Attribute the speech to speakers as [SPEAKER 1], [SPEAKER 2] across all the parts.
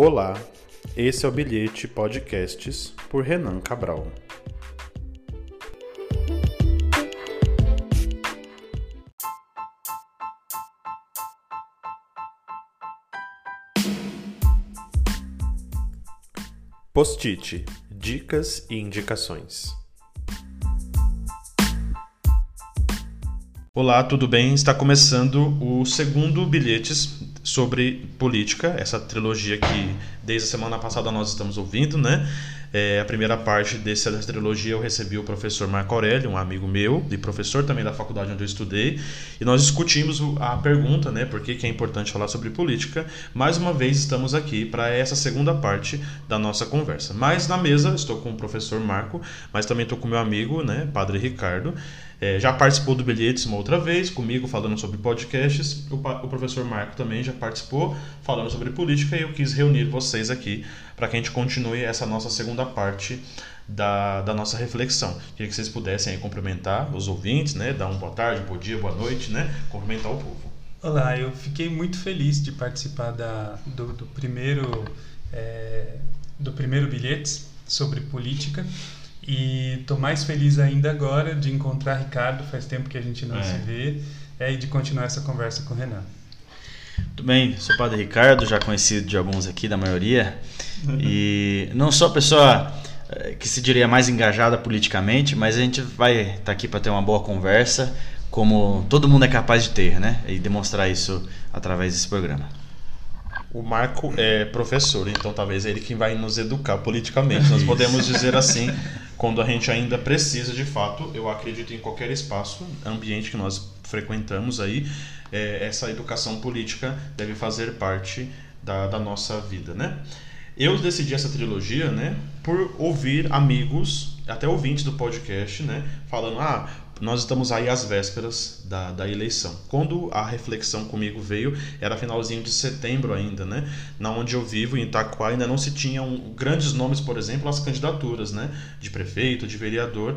[SPEAKER 1] Olá, esse é o Bilhete Podcasts por Renan Cabral. Post-it Dicas e indicações. Olá, tudo bem? Está começando o segundo Bilhetes sobre política, essa trilogia que desde a semana passada nós estamos ouvindo, né? É, a primeira parte dessa trilogia eu recebi o professor Marco Aurélio, um amigo meu, e professor também da faculdade onde eu estudei, e nós discutimos a pergunta, né, por que, que é importante falar sobre política. Mais uma vez estamos aqui para essa segunda parte da nossa conversa. Mas na mesa estou com o professor Marco, mas também estou com meu amigo, né, Padre Ricardo. É, já participou do Bilhetes uma outra vez, comigo falando sobre podcasts. O, o, professor Marco também já participou falando sobre política e eu quis reunir vocês aqui para que a gente continue essa nossa segunda parte da, da nossa reflexão. Queria que vocês pudessem aí, cumprimentar os ouvintes, né? dar um boa tarde, bom dia, boa noite, né? cumprimentar o povo.
[SPEAKER 2] Olá, eu fiquei muito feliz de participar da, do, do primeiro é, do primeiro Bilhetes sobre política. E tô mais feliz ainda agora de encontrar Ricardo, faz tempo que a gente não é. se vê, é, e de continuar essa conversa com o Renan.
[SPEAKER 3] Tudo bem, sou o Padre Ricardo, já conhecido de alguns aqui, da maioria. E não sou a pessoa eh, que se diria mais engajada politicamente, mas a gente vai estar tá aqui para ter uma boa conversa, como todo mundo é capaz de ter, né? E demonstrar isso através desse programa.
[SPEAKER 1] O Marco é professor, então talvez ele que vai nos educar politicamente. Nós podemos dizer assim, quando a gente ainda precisa de fato, eu acredito em qualquer espaço, ambiente que nós frequentamos aí, é, essa educação política deve fazer parte da, da nossa vida, né? Eu decidi essa trilogia, né, por ouvir amigos, até ouvintes do podcast, né, falando, ah, nós estamos aí às vésperas da, da eleição. Quando a reflexão comigo veio, era finalzinho de setembro ainda, né? Na onde eu vivo, em Itaquá, ainda não se tinham grandes nomes, por exemplo, as candidaturas, né? De prefeito, de vereador.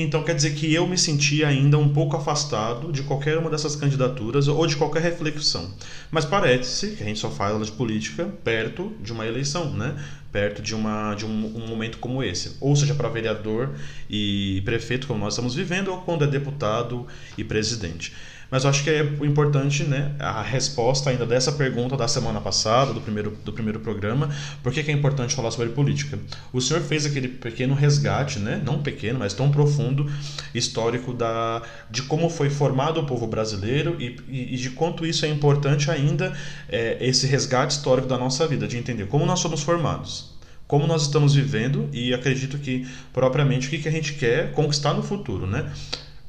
[SPEAKER 1] Então quer dizer que eu me sentia ainda um pouco afastado de qualquer uma dessas candidaturas ou de qualquer reflexão. Mas parece que a gente só fala de política perto de uma eleição, né? perto de, uma, de um, um momento como esse. Ou seja, para vereador e prefeito, como nós estamos vivendo, ou quando é deputado e presidente. Mas eu acho que é importante né, a resposta ainda dessa pergunta da semana passada, do primeiro, do primeiro programa, por que, é importante falar sobre política? O senhor fez aquele pequeno resgate, né, não pequeno, mas tão profundo, histórico da, de como foi formado o povo brasileiro e, e, e de quanto isso é importante ainda, é, esse resgate histórico da nossa vida, de entender como nós somos formados como nós estamos vivendo e acredito que propriamente o que, que a gente quer conquistar no futuro, né?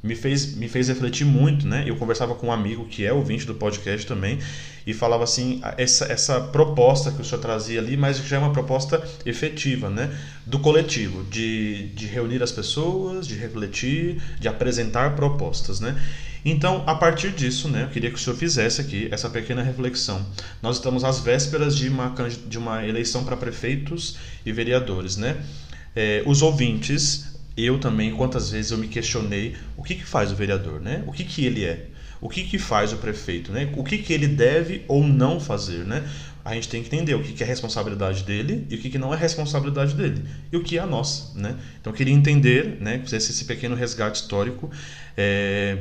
[SPEAKER 1] Me fez, me fez refletir muito, né? Eu conversava com um amigo que é ouvinte do podcast também e falava assim, essa, essa proposta que o senhor trazia ali, mas já é uma proposta efetiva, né? Do coletivo, de, de reunir as pessoas, de refletir, de apresentar propostas, né? Então, a partir disso, né, eu queria que o senhor fizesse aqui essa pequena reflexão. Nós estamos às vésperas de uma, de uma eleição para prefeitos e vereadores, né? É, os ouvintes eu também, quantas vezes eu me questionei o que, que faz o vereador, né? O que, que ele é? O que, que faz o prefeito, né? O que, que ele deve ou não fazer, né? A gente tem que entender o que, que é responsabilidade dele e o que, que não é responsabilidade dele e o que é a nossa, né? Então eu queria entender, né? Esse, esse pequeno resgate histórico é,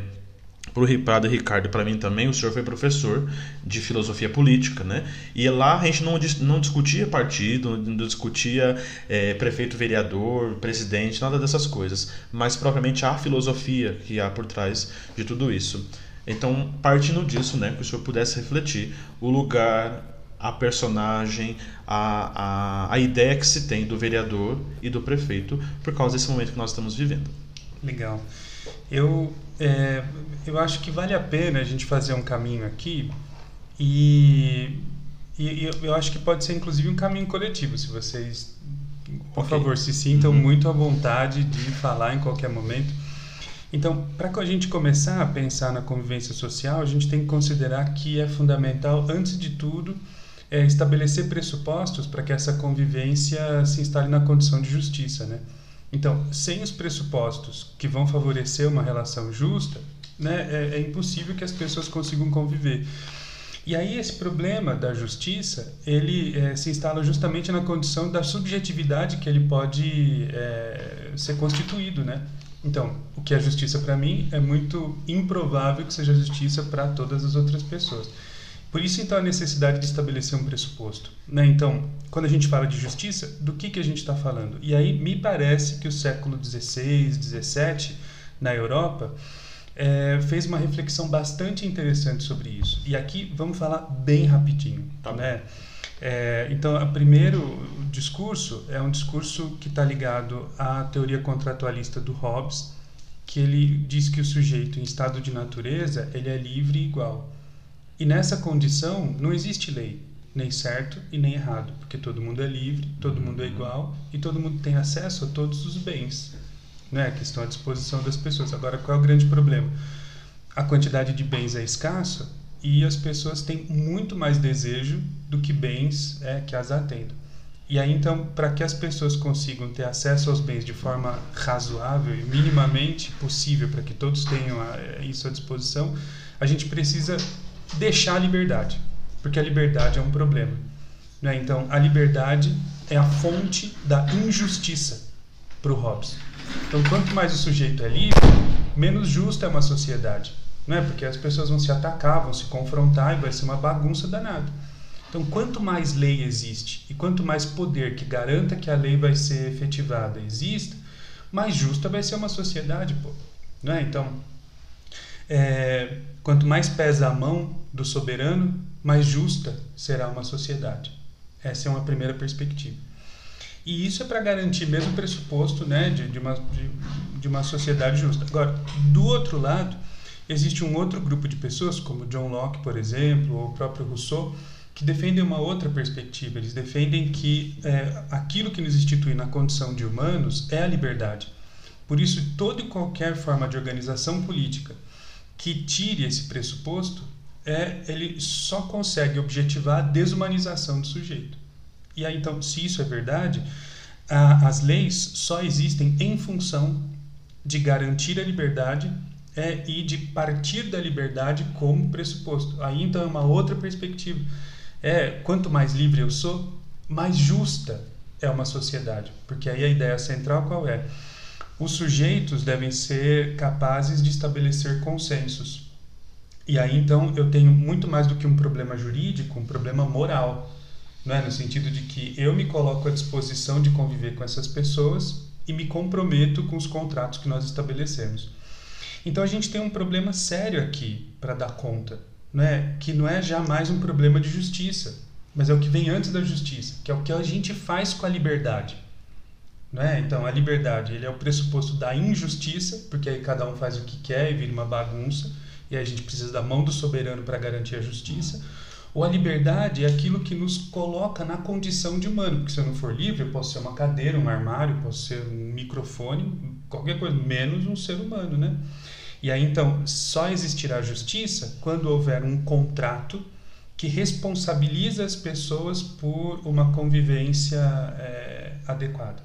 [SPEAKER 1] para o Padre Ricardo, para mim também, o senhor foi professor de filosofia política, né? E lá a gente não, não discutia partido, não discutia é, prefeito, vereador, presidente, nada dessas coisas, mas propriamente a filosofia que há por trás de tudo isso. Então, partindo disso, né, que o senhor pudesse refletir o lugar, a personagem, a, a, a ideia que se tem do vereador e do prefeito por causa desse momento que nós estamos vivendo.
[SPEAKER 2] Legal. Eu, é, eu acho que vale a pena a gente fazer um caminho aqui e, e eu acho que pode ser inclusive um caminho coletivo, se vocês, por okay. favor, se sintam uhum. muito à vontade de falar em qualquer momento. Então, para a gente começar a pensar na convivência social, a gente tem que considerar que é fundamental, antes de tudo, é estabelecer pressupostos para que essa convivência se instale na condição de justiça, né? Então, sem os pressupostos que vão favorecer uma relação justa, né, é, é impossível que as pessoas consigam conviver. E aí esse problema da justiça, ele é, se instala justamente na condição da subjetividade que ele pode é, ser constituído, né? Então, o que é justiça para mim é muito improvável que seja justiça para todas as outras pessoas. Por isso, então, a necessidade de estabelecer um pressuposto. Né? Então, quando a gente fala de justiça, do que, que a gente está falando? E aí, me parece que o século XVI, XVII, na Europa, é, fez uma reflexão bastante interessante sobre isso. E aqui vamos falar bem rapidinho. Tá né? É, então, o primeiro discurso é um discurso que está ligado à teoria contratualista do Hobbes, que ele diz que o sujeito em estado de natureza ele é livre e igual. E nessa condição não existe lei, nem certo e nem errado, porque todo mundo é livre, todo mundo é uhum. igual e todo mundo tem acesso a todos os bens né, que estão à disposição das pessoas. Agora, qual é o grande problema? A quantidade de bens é escassa e as pessoas têm muito mais desejo do que bens é, que as atendam. E aí, então, para que as pessoas consigam ter acesso aos bens de forma razoável e minimamente possível, para que todos tenham é, isso à disposição, a gente precisa deixar a liberdade, porque a liberdade é um problema. Né? Então, a liberdade é a fonte da injustiça para o Hobbes. Então, quanto mais o sujeito é livre, menos justa é uma sociedade. Não é? Porque as pessoas vão se atacar, vão se confrontar e vai ser uma bagunça danada. Então, quanto mais lei existe e quanto mais poder que garanta que a lei vai ser efetivada exista, mais justa vai ser uma sociedade, pô. Não é? Então, é, quanto mais pesa a mão do soberano, mais justa será uma sociedade. Essa é uma primeira perspectiva. E isso é para garantir mesmo o pressuposto né, de, de, uma, de, de uma sociedade justa. Agora, do outro lado, existe um outro grupo de pessoas, como John Locke, por exemplo, ou o próprio Rousseau, que defendem uma outra perspectiva. Eles defendem que é, aquilo que nos institui na condição de humanos é a liberdade. Por isso, toda e qualquer forma de organização política que tire esse pressuposto, é, ele só consegue objetivar a desumanização do sujeito. E aí, então, se isso é verdade, a, as leis só existem em função de garantir a liberdade é, e de partir da liberdade como pressuposto. Aí, então, é uma outra perspectiva. É, quanto mais livre eu sou, mais justa é uma sociedade. Porque aí a ideia central qual é? Os sujeitos devem ser capazes de estabelecer consensos. E aí, então, eu tenho muito mais do que um problema jurídico, um problema moral né? no sentido de que eu me coloco à disposição de conviver com essas pessoas e me comprometo com os contratos que nós estabelecemos. Então a gente tem um problema sério aqui para dar conta, né? que não é jamais um problema de justiça, mas é o que vem antes da justiça, que é o que a gente faz com a liberdade. Né? Então a liberdade ele é o pressuposto da injustiça, porque aí cada um faz o que quer e vira uma bagunça, e a gente precisa da mão do soberano para garantir a justiça. Ou a liberdade é aquilo que nos coloca na condição de humano, porque se eu não for livre, eu posso ser uma cadeira, um armário, posso ser um microfone, qualquer coisa, menos um ser humano, né? E aí então só existirá justiça quando houver um contrato que responsabiliza as pessoas por uma convivência é, adequada.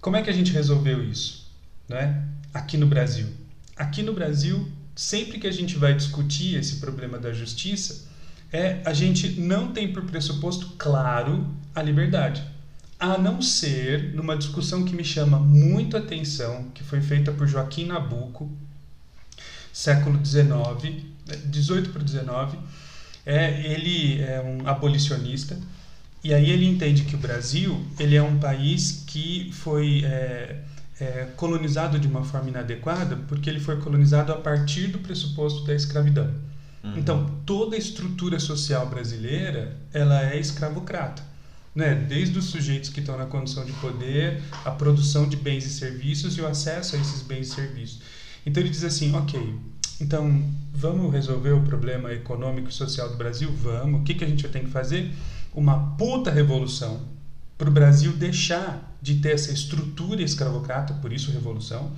[SPEAKER 2] Como é que a gente resolveu isso, né? Aqui no Brasil. Aqui no Brasil, sempre que a gente vai discutir esse problema da justiça, é a gente não tem por pressuposto claro a liberdade. A não ser numa discussão que me chama muito atenção, que foi feita por Joaquim Nabuco, século XIX, 18 para 19. É, ele é um abolicionista e aí ele entende que o Brasil ele é um país que foi é, é, colonizado de uma forma inadequada porque ele foi colonizado a partir do pressuposto da escravidão. Uhum. Então, toda a estrutura social brasileira, ela é escravocrata. Né? Desde os sujeitos que estão na condição de poder, a produção de bens e serviços e o acesso a esses bens e serviços. Então ele diz assim, ok, então vamos resolver o problema econômico e social do Brasil? Vamos. O que, que a gente tem que fazer? Uma puta revolução para o Brasil deixar de ter essa estrutura escravocrata, por isso revolução.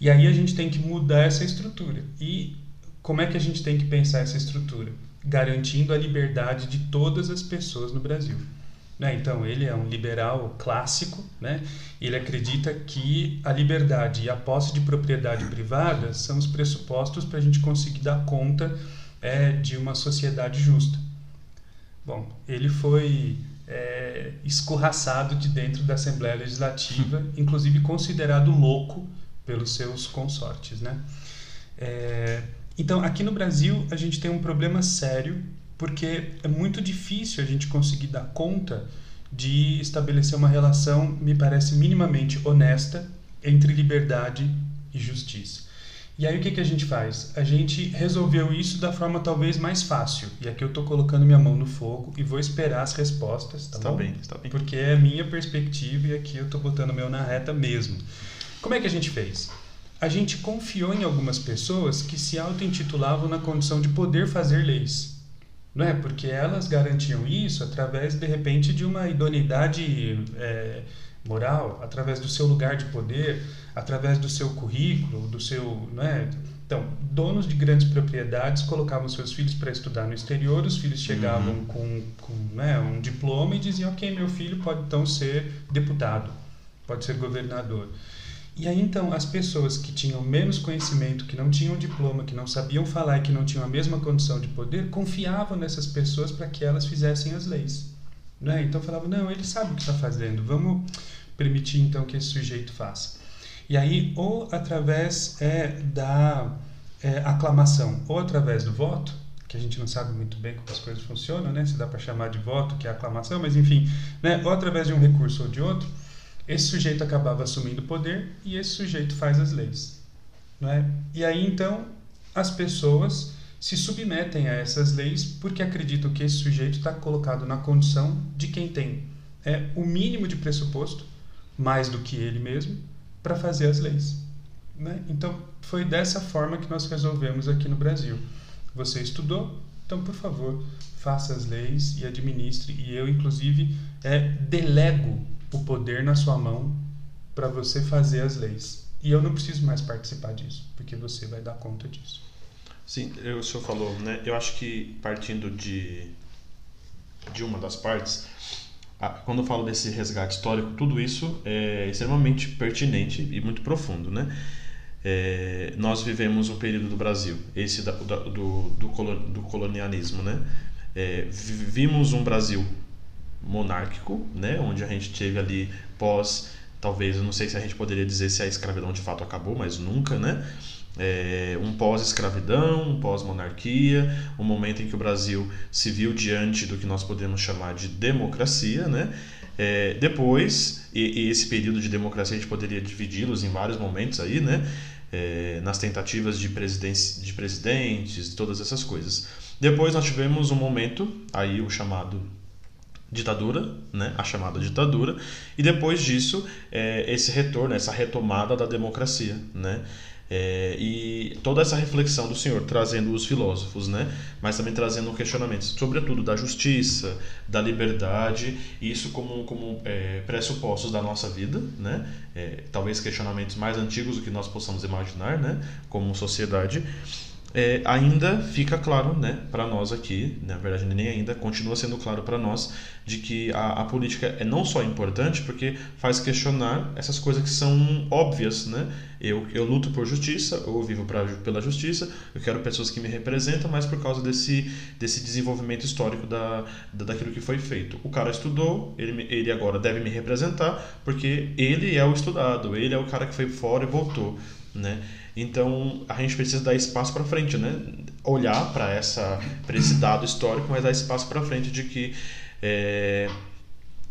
[SPEAKER 2] E aí a gente tem que mudar essa estrutura. E como é que a gente tem que pensar essa estrutura? Garantindo a liberdade de todas as pessoas no Brasil. Né? Então, ele é um liberal clássico, né? ele acredita que a liberdade e a posse de propriedade privada são os pressupostos para a gente conseguir dar conta é de uma sociedade justa. Bom, ele foi é, escorraçado de dentro da Assembleia Legislativa, inclusive considerado louco pelos seus consortes, né? É, então, aqui no Brasil, a gente tem um problema sério, porque é muito difícil a gente conseguir dar conta de estabelecer uma relação, me parece, minimamente honesta entre liberdade e justiça. E aí o que, que a gente faz? A gente resolveu isso da forma talvez mais fácil. E aqui eu estou colocando minha mão no fogo e vou esperar as respostas, tá
[SPEAKER 1] está
[SPEAKER 2] bom?
[SPEAKER 1] bem, está bem.
[SPEAKER 2] Porque é a minha perspectiva e aqui eu estou botando o meu na reta mesmo. Como é que a gente fez? A gente confiou em algumas pessoas que se auto-intitulavam na condição de poder fazer leis. Não é? Porque elas garantiam isso através, de repente, de uma idoneidade é, moral, através do seu lugar de poder, através do seu currículo, do seu, não é? Então, donos de grandes propriedades colocavam seus filhos para estudar no exterior, os filhos chegavam uhum. com, com né, um diploma e diziam: Ok, meu filho pode então ser deputado, pode ser governador. E aí então as pessoas que tinham menos conhecimento, que não tinham diploma, que não sabiam falar e que não tinham a mesma condição de poder, confiavam nessas pessoas para que elas fizessem as leis. Né? Então falavam, não, ele sabe o que está fazendo, vamos permitir então que esse sujeito faça. E aí, ou através é, da é, aclamação, ou através do voto, que a gente não sabe muito bem como as coisas funcionam, né? se dá para chamar de voto, que é aclamação, mas enfim, né? ou através de um recurso ou de outro, esse sujeito acabava assumindo o poder e esse sujeito faz as leis. Não é? E aí então as pessoas se submetem a essas leis porque acreditam que esse sujeito está colocado na condição de quem tem é, o mínimo de pressuposto, mais do que ele mesmo, para fazer as leis. Né? Então foi dessa forma que nós resolvemos aqui no Brasil. Você estudou, então por favor faça as leis e administre. E eu inclusive é, delego o poder na sua mão para você fazer as leis. E eu não preciso mais participar disso, porque você vai dar conta disso.
[SPEAKER 1] Sim, o senhor falou, né? Eu acho que partindo de, de uma das partes, quando eu falo desse resgate histórico, tudo isso é extremamente pertinente e muito profundo, né? É, nós vivemos um período do Brasil, esse da, do, do, do colonialismo, né? É, um Brasil monárquico, né, onde a gente teve ali pós, talvez, eu não sei se a gente poderia dizer se a escravidão de fato acabou, mas nunca, né? É, um pós-escravidão, um pós-monarquia, um momento em que o Brasil se viu diante do que nós podemos chamar de democracia, né? É, depois, e, e, esse período de democracia a gente poderia dividi-los em vários momentos aí, né? É, nas tentativas de, de presidentes, todas essas coisas. Depois nós tivemos um momento, aí o chamado ditadura, né, a chamada ditadura, e depois disso é, esse retorno, essa retomada da democracia, né, é, e toda essa reflexão do Senhor trazendo os filósofos, né, mas também trazendo questionamentos, sobretudo da justiça, da liberdade, isso como, como é, pressupostos da nossa vida, né, é, talvez questionamentos mais antigos do que nós possamos imaginar, né, como sociedade, é, ainda fica claro né, para nós aqui, na verdade nem ainda, continua sendo claro para nós de que a, a, política é não só importante porque faz questionar essas coisas que são óbvias. Né? Eu, eu luto por justiça, eu vivo pra, pela justiça, eu quero pessoas que me representam, mas por causa desse, desse desenvolvimento histórico da, da, daquilo que foi feito. O cara estudou, ele, ele agora deve me representar porque ele é o estudado, ele é o cara que foi fora e voltou. Né? Então a gente precisa dar espaço para frente, né? Olhar para essa para esse dado histórico, mas dar espaço para frente de que é,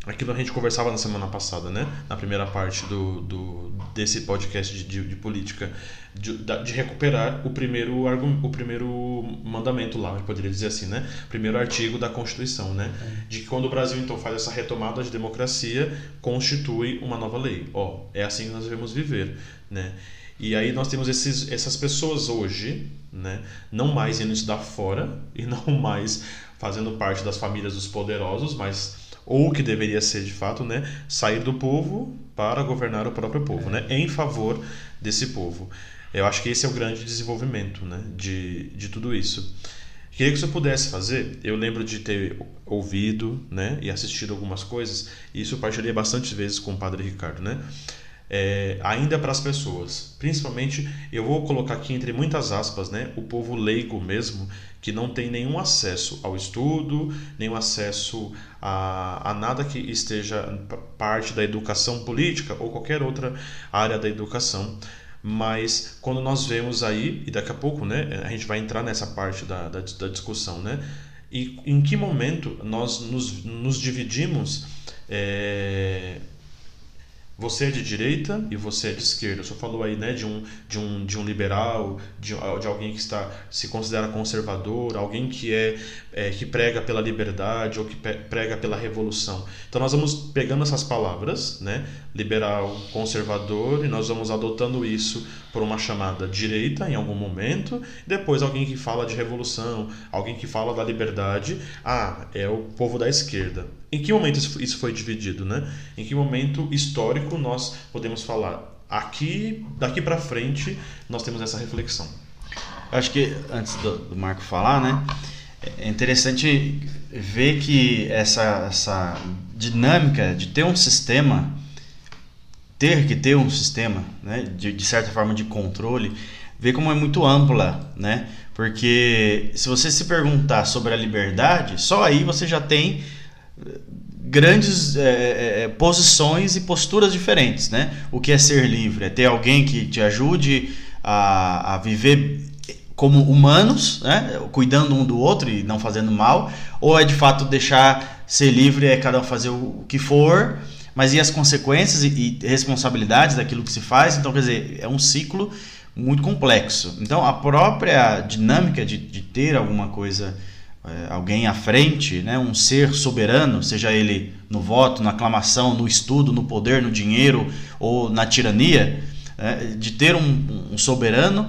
[SPEAKER 1] aquilo a gente conversava na semana passada, né? Na primeira parte do, do desse podcast de, de, de política, de, de, recuperar o primeiro o primeiro mandamento lá, eu poderia dizer assim, né? Primeiro artigo da Constituição, né? De que quando o Brasil então faz essa retomada de democracia, constitui uma nova lei. Ó, é assim que nós devemos viver, né? E aí nós temos esses, essas pessoas hoje, né, não mais indo estudar fora e não mais fazendo parte das famílias dos poderosos, mas ou que deveria ser de fato, né, sair do povo para governar o próprio povo, né, em favor desse povo. Eu acho que esse é o grande desenvolvimento, né, de, de tudo isso. Queria que você pudesse fazer. Eu lembro de ter ouvido, né, e assistido algumas coisas. E isso partilhei bastante vezes com o Padre Ricardo, né é, ainda para as pessoas. Principalmente, eu vou colocar aqui entre muitas aspas, né, o povo leigo mesmo, que não tem nenhum acesso ao estudo, nenhum acesso a, a nada que esteja parte da educação política ou qualquer outra área da educação. Mas quando nós vemos aí, e daqui a pouco né, a gente vai entrar nessa parte da, da, da discussão, né? E em que momento nós nos, nos dividimos é, você é de direita e você é de esquerda. Senhor falou aí né, de, um, de, um, de um liberal, de, de alguém que está se considera conservador, alguém que é, é que prega pela liberdade ou que prega pela revolução. Então nós vamos pegando essas palavras, né, liberal, conservador, e nós vamos adotando isso por uma chamada direita em algum momento, depois alguém que fala de revolução, alguém que fala da liberdade, ah, é o povo da esquerda. Em que momento isso foi dividido, né? Em que momento histórico nós podemos falar aqui, daqui para frente, nós temos essa reflexão?
[SPEAKER 3] Eu acho que antes do, do, Marco falar, né, é interessante ver que essa, essa dinâmica de ter um sistema, ter que ter um sistema, né, de, de certa forma de controle, ver como é muito ampla, né? Porque se você se perguntar sobre a liberdade, só aí você já tem grandes é, é, é, posições e posturas diferentes, né? O que é ser livre? É ter alguém que te ajude a, a viver como humanos, né? Cuidando um do outro e não fazendo mal, ou é de fato deixar ser livre é cada um fazer o que for, mas e as consequências e, e responsabilidades daquilo que se faz? Então, quer dizer, é um ciclo muito complexo. Então, a própria dinâmica de, de ter alguma coisa alguém à frente, né, um ser soberano, seja ele no voto, na aclamação, no estudo, no poder, no dinheiro ou na tirania, né, de ter um, um soberano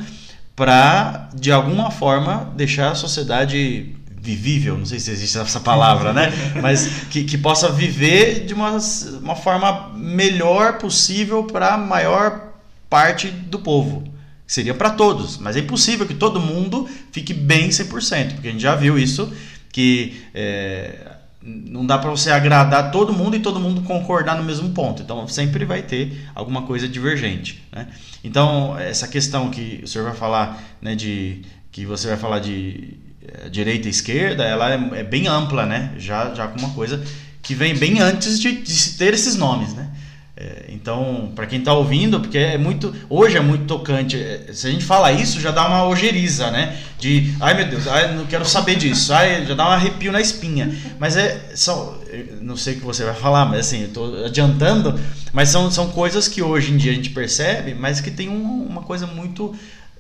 [SPEAKER 3] para, de alguma forma, deixar a sociedade vivível, não sei se existe essa palavra, né? Mas que, que possa viver de uma, uma forma melhor possível para a maior parte do povo. Seria para todos, mas é impossível que todo mundo fique bem 100%, porque a gente já viu isso, que é, não dá para você agradar todo mundo e todo mundo concordar no mesmo ponto. Então sempre vai ter alguma coisa divergente. Né? Então essa questão que o senhor vai falar, né, de que você vai falar de é, direita e esquerda, ela é, é, bem ampla, né? Já já com uma coisa que vem bem antes de, de ter esses nomes, né? É, então, para quem está ouvindo, porque é muito. Hoje é muito tocante. É, se a gente fala isso, já dá uma ojeriza, né? De ai meu Deus, ai, não quero saber disso, ai, já dá um arrepio na espinha. Mas é. São, não sei o que você vai falar, mas assim, eu tô adiantando. Mas são, são coisas que hoje em dia a gente percebe, mas que tem um, uma coisa muito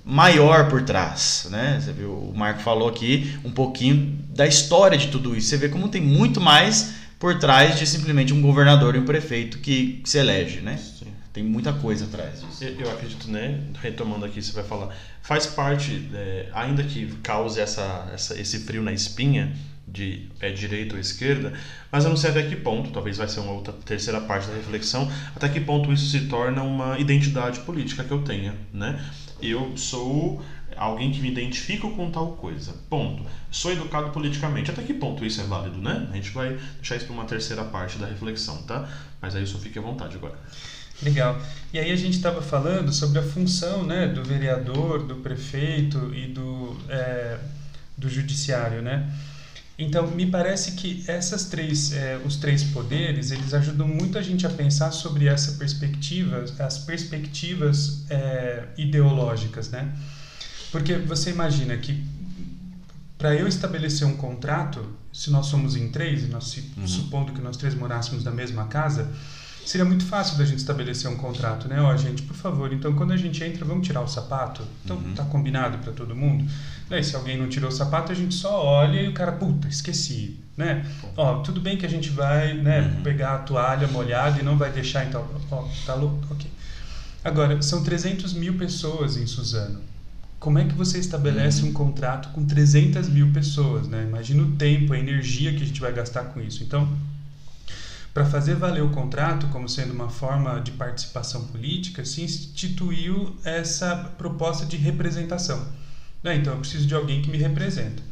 [SPEAKER 3] maior por trás, né? Você viu, o Marco falou aqui um pouquinho da história de tudo isso. Você vê como tem muito mais por trás de simplesmente um governador e um prefeito que se elege, né? Sim. Tem muita coisa atrás disso.
[SPEAKER 1] Eu, acredito, né? Retomando aqui, você vai falar, faz parte, é, ainda que cause essa, essa, esse frio na espinha de é direita ou esquerda, mas eu não sei até que ponto, talvez vai ser uma outra terceira parte da reflexão, até que ponto isso se torna uma identidade política que eu tenha, né? Eu sou alguém que me identifica com tal coisa. Ponto. Sou educado politicamente. Até que ponto isso é válido, né? A gente vai deixar isso para uma terceira parte da reflexão, tá? Mas aí só fique à vontade agora.
[SPEAKER 2] Legal. E aí a gente estava falando sobre a função né, do vereador, do prefeito e do, é, do judiciário, né? Então, me parece que essas três, é, os três poderes, eles ajudam muito a gente a pensar sobre essa perspectiva, as perspectivas é, ideológicas, né? Porque você imagina que para eu estabelecer um contrato, se nós somos em três, nós, uhum. supondo que nós três morássemos na mesma casa, seria muito fácil da gente estabelecer um contrato, né? Ó, oh, gente, por favor, então quando a gente entra, vamos tirar o sapato? Então uhum. tá combinado para todo mundo? Daí, se alguém não tirou o sapato, a gente só olha e o cara, puta, esqueci, né? Ó, tudo bem que a gente vai, né, uhum. pegar a toalha molhada e não vai deixar, então, ó, tá louco? Ok. Agora, são 300 mil pessoas em Suzano. Como é que você estabelece um contrato com 300 mil pessoas? Né? Imagina o tempo, a energia que a gente vai gastar com isso. Então, para fazer valer o contrato como sendo uma forma de participação política, se instituiu essa proposta de representação. Né? Então, eu preciso de alguém que me representa.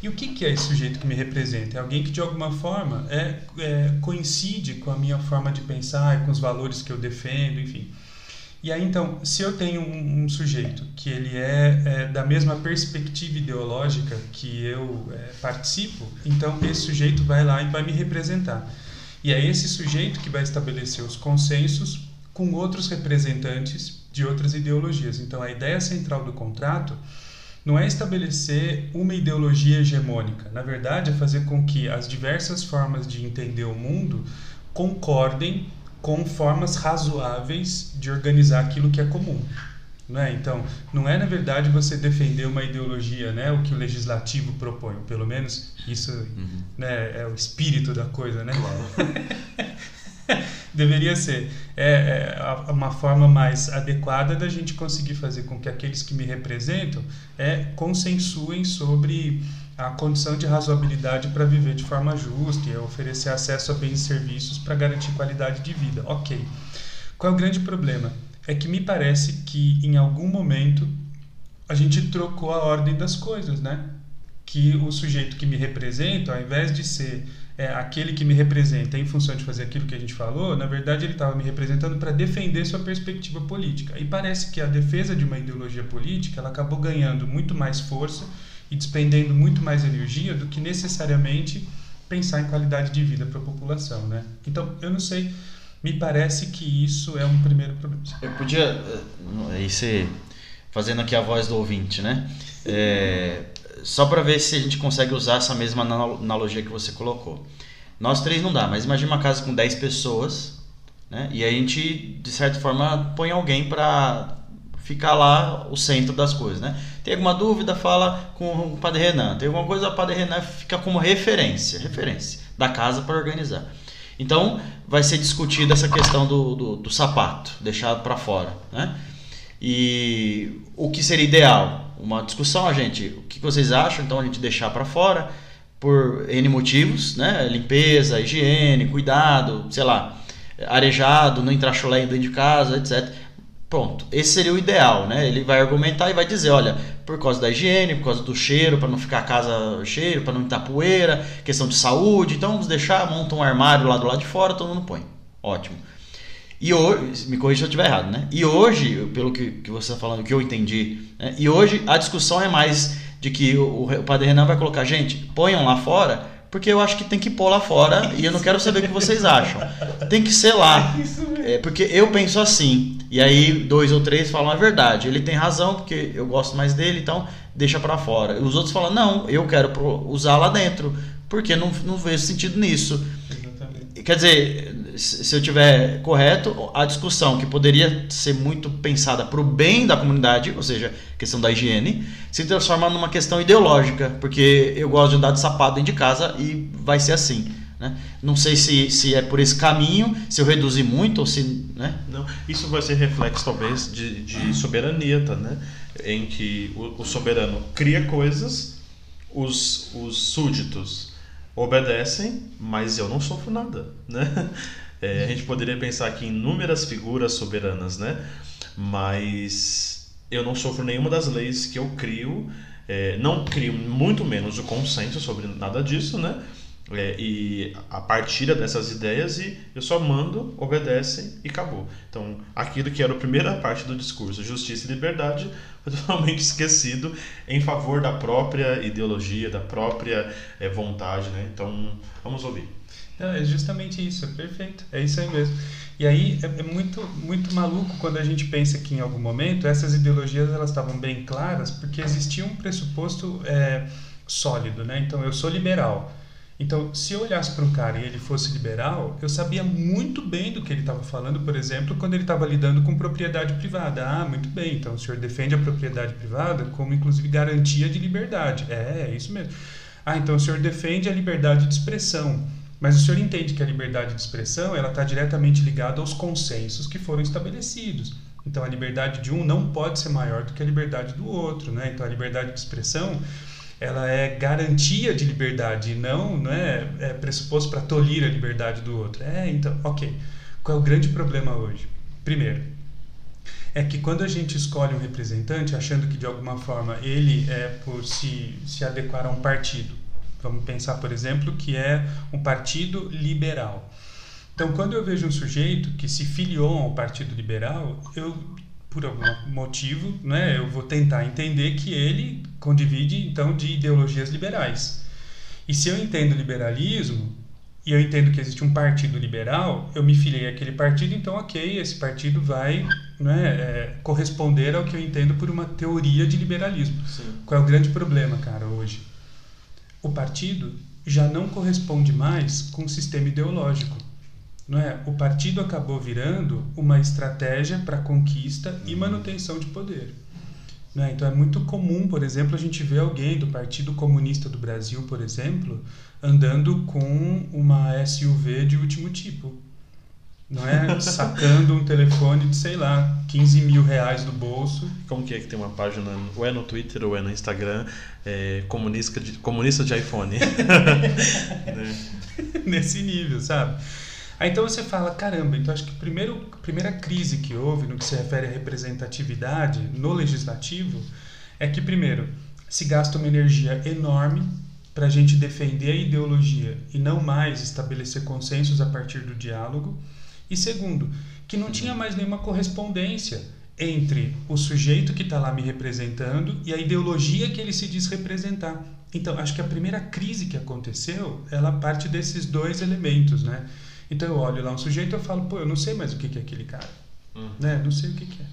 [SPEAKER 2] E o que, que é esse sujeito que me representa? É alguém que de alguma forma é, é coincide com a minha forma de pensar, com os valores que eu defendo, enfim. E aí então, se eu tenho um, um sujeito que ele é, é, da mesma perspectiva ideológica que eu é, participo, então esse sujeito vai lá e vai me representar. E é esse sujeito que vai estabelecer os consensos com outros representantes de outras ideologias. Então a ideia central do contrato não é estabelecer uma ideologia hegemônica. Na verdade, é fazer com que as diversas formas de entender o mundo concordem com formas razoáveis de organizar aquilo que é comum. Não é? Então, não é na verdade você defender uma ideologia, né, o que o legislativo propõe, pelo menos isso uhum. né, é o espírito da coisa, né? Claro. Deveria ser é, é, uma forma mais adequada da gente conseguir fazer com que aqueles que me representam é, consensuem sobre a condição de razoabilidade para viver de forma justa e oferecer acesso a bens e serviços para garantir qualidade de vida. Ok. Qual é o grande problema? É que me parece que em algum momento a gente trocou a ordem das coisas, né? Que o sujeito que me representa, ao invés de ser é, aquele que me representa em função de fazer aquilo que a gente falou, na verdade ele estava me representando para defender sua perspectiva política. E parece que a defesa de uma ideologia política ela acabou ganhando muito mais força e despendendo muito mais energia do que necessariamente pensar em qualidade de vida para a população, né? Então, eu não sei, me parece que isso é um primeiro problema.
[SPEAKER 3] Eu podia, aí você, fazendo aqui a voz do ouvinte, né? É, só para ver se a gente consegue usar essa mesma analogia que você colocou. Nós três não dá, mas imagine uma casa com 10 pessoas, né? E a gente, de certa forma, põe alguém para ficar lá o centro das coisas, né? Tem alguma dúvida, fala com o Padre Renan. Tem alguma coisa, o Padre Renan fica como referência, referência da casa para organizar. Então, vai ser discutida essa questão do, do, do sapato, deixado para fora, né? E o que seria ideal? Uma discussão, a gente, o que vocês acham? Então, a gente deixar para fora por N motivos, né? Limpeza, higiene, cuidado, sei lá, arejado, não entrar chulé dentro de casa, etc Pronto, esse seria o ideal, né? Ele vai argumentar e vai dizer, olha, por causa da higiene, por causa do cheiro, para não ficar a casa cheiro, para não entrar poeira, questão de saúde, então vamos deixar, monta um armário lá do lado de fora, todo mundo põe. Ótimo. E hoje, me corrija se eu estiver errado, né? E hoje, pelo que, que você está falando, que eu entendi, né? e hoje a discussão é mais de que o, o padre Renan vai colocar, gente, ponham lá fora porque eu acho que tem que pôr lá fora e eu não quero saber o que vocês acham. Tem que ser lá. É, porque eu penso assim. E aí dois ou três falam a verdade. Ele tem razão porque eu gosto mais dele, então deixa para fora. Os outros falam não, eu quero usar lá dentro porque não, não vejo sentido nisso. Quer dizer, se eu tiver correto, a discussão que poderia ser muito pensada para o bem da comunidade, ou seja, questão da higiene, se transforma numa questão ideológica, porque eu gosto de andar de sapato dentro de casa e vai ser assim. Né? Não sei se, se é por esse caminho, se eu reduzir muito ou se. Né?
[SPEAKER 1] Não, isso vai ser reflexo, talvez, de, de soberania, tá, né? em que o, o soberano cria coisas, os, os súditos obedecem, mas eu não sofro nada, né? É, a gente poderia pensar aqui em inúmeras figuras soberanas, né? Mas eu não sofro nenhuma das leis que eu crio, é, não crio muito menos o consenso sobre nada disso, né? É, e a partir dessas ideias e eu só mando, obedecem e acabou. Então, aquilo que era a primeira parte do discurso, justiça e liberdade, totalmente esquecido em favor da própria ideologia, da própria é, vontade, né? Então, vamos ouvir.
[SPEAKER 2] Não, é justamente isso, é perfeito, é isso aí mesmo. E aí é, é, muito, muito maluco quando a gente pensa que em algum momento essas ideologias elas estavam bem claras porque existia um pressuposto é, sólido, né? Então eu sou liberal. Então, se eu olhasse para um cara e ele fosse liberal, eu sabia muito bem do que ele estava falando, por exemplo, quando ele estava lidando com propriedade privada. Ah, muito bem, então o senhor defende a propriedade privada como, inclusive, garantia de liberdade. É, é isso mesmo. Ah, então o senhor defende a liberdade de expressão. Mas o senhor entende que a liberdade de expressão ela está diretamente ligada aos consensos que foram estabelecidos. Então a liberdade de um não pode ser maior do que a liberdade do outro, né? Então a liberdade de expressão ela é garantia de liberdade não, não é, é pressuposto para tolir a liberdade do outro. É, então, ok. Qual é o grande problema hoje? Primeiro, é que quando a gente escolhe um representante, achando que de alguma forma ele é por se, se adequar a um partido, vamos pensar, por exemplo, que é um partido liberal. Então, quando eu vejo um sujeito que se filiou ao Partido Liberal, eu, por algum motivo, né, eu vou tentar entender que ele condivide, então, de ideologias liberais. E se eu entendo liberalismo, e eu entendo que existe um partido liberal, eu me filiei àquele partido, então, ok, esse partido vai né, é, corresponder ao que eu entendo por uma teoria de liberalismo. Sim. Qual é o grande problema, cara, hoje? O partido já não corresponde mais com o sistema ideológico. Não é? O partido acabou virando uma estratégia para conquista e uhum. manutenção de poder. Né? Então é muito comum, por exemplo, a gente ver alguém do Partido Comunista do Brasil, por exemplo, andando com uma SUV de último tipo. Não é? Sacando um telefone de, sei lá, 15 mil reais do bolso.
[SPEAKER 1] Como que é que tem uma página, ou é no Twitter ou é no Instagram, é, comunista, de, comunista de iPhone?
[SPEAKER 2] né? Nesse nível, sabe? Aí então você fala, caramba, então acho que primeiro, a primeira crise que houve no que se refere à representatividade no legislativo é que, primeiro, se gasta uma energia enorme para a gente defender a ideologia e não mais estabelecer consensos a partir do diálogo. E segundo, que não tinha mais nenhuma correspondência entre o sujeito que está lá me representando e a ideologia que ele se diz representar. Então, acho que a primeira crise que aconteceu, ela parte desses dois elementos, né? Então eu olho lá um sujeito e eu falo, pô, eu não sei mais o que, que é aquele cara. Uhum. Né? Não sei o que, que é.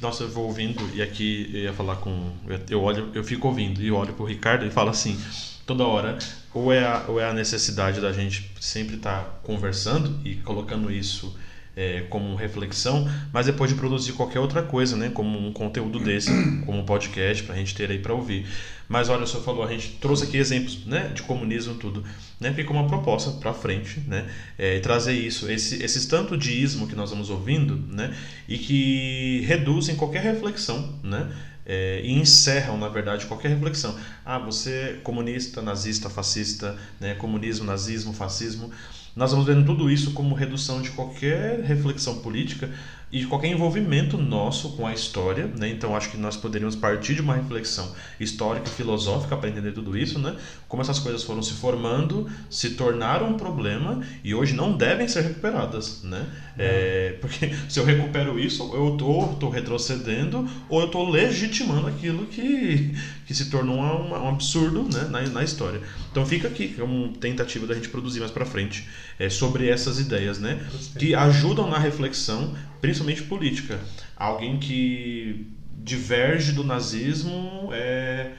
[SPEAKER 1] Nossa, eu vou ouvindo e aqui eu ia falar com. Eu olho, eu fico ouvindo e olho pro Ricardo e falo assim, toda hora, ou é a, ou é a necessidade da gente sempre estar tá conversando e colocando isso é, como reflexão, mas depois de produzir qualquer outra coisa, né? Como um conteúdo desse, como um podcast para a gente ter aí para ouvir. Mas olha, o senhor falou, a gente trouxe aqui exemplos, né? De comunismo tudo, né? Fica uma proposta para frente, né? É, trazer isso, esse, esses tanto de ismo que nós vamos ouvindo, né? E que reduzem qualquer reflexão, né? É, e encerram, na verdade, qualquer reflexão. Ah, você é comunista, nazista, fascista, né? comunismo, nazismo, fascismo. Nós vamos vendo tudo isso como redução de qualquer reflexão política e de qualquer envolvimento nosso com a história, né? Então acho que nós poderíamos partir de uma reflexão histórica e filosófica para entender tudo isso, né? Como essas coisas foram se formando, se tornaram um problema e hoje não devem ser recuperadas, né? É, porque se eu recupero isso, eu estou retrocedendo ou eu estou legitimando aquilo que, que se tornou um, um absurdo né? na, na história. Então fica aqui, é uma tentativa da gente produzir mais para frente é, sobre essas ideias, né? Que ajudam na reflexão, principalmente política. Alguém que diverge do nazismo é,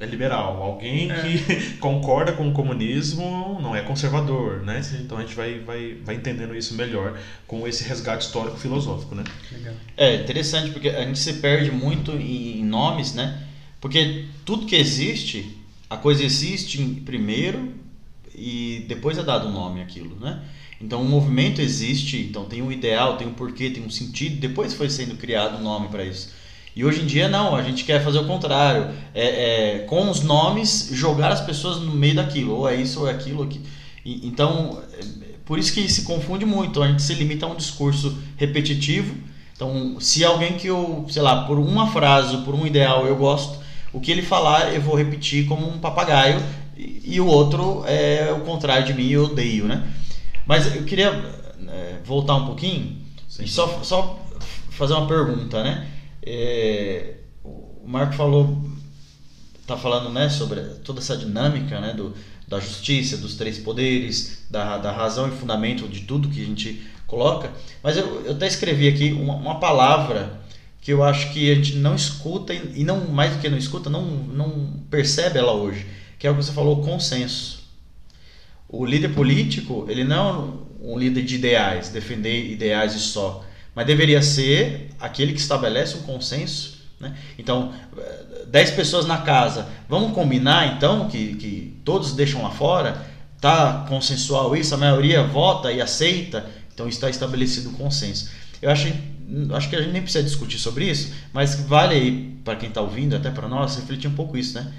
[SPEAKER 1] é liberal. Alguém é. que concorda com o comunismo não é conservador, né? Sim. Então a gente vai, vai, vai entendendo isso melhor com esse resgate histórico filosófico, né?
[SPEAKER 3] Legal. É interessante porque a gente se perde muito em nomes, né? Porque tudo que existe, a coisa existe primeiro e depois é dado um nome aquilo, né? Então o movimento existe, então tem um ideal, tem um porquê, tem um sentido, depois foi sendo criado um nome para isso. E hoje em dia não, a gente quer fazer o contrário, é, é, com os nomes jogar as pessoas no meio daquilo, ou é isso ou é aquilo. Aqui. E, então, é, por isso que se confunde muito, a gente se limita a um discurso repetitivo. Então, se alguém que eu, sei lá, por uma frase, por um ideal eu gosto, o que ele falar eu vou repetir como um papagaio e, o outro é o contrário de mim, eu odeio, né? Mas eu queria é, voltar um pouquinho Sim. e só, só fazer uma pergunta, né? É, o Marco falou, tá falando, né, sobre toda essa dinâmica, né, do, da justiça, dos três poderes, da, da razão e fundamento de tudo que a gente coloca. Mas eu, eu até escrevi aqui uma, uma palavra que eu acho que a gente não escuta e, não mais do que não escuta, não, não percebe ela hoje que é o que você falou, consenso. O líder político, ele não é um líder de ideais, defender ideais e só, mas deveria ser aquele que estabelece um consenso. Né? Então, 10 pessoas na casa, vamos combinar então que, que todos deixam lá fora? Tá consensual isso, a maioria vota e aceita, então está estabelecido o consenso. Eu acho, acho que a gente nem precisa discutir sobre isso, mas vale aí para quem está ouvindo, até para nós, refletir um pouco isso, né?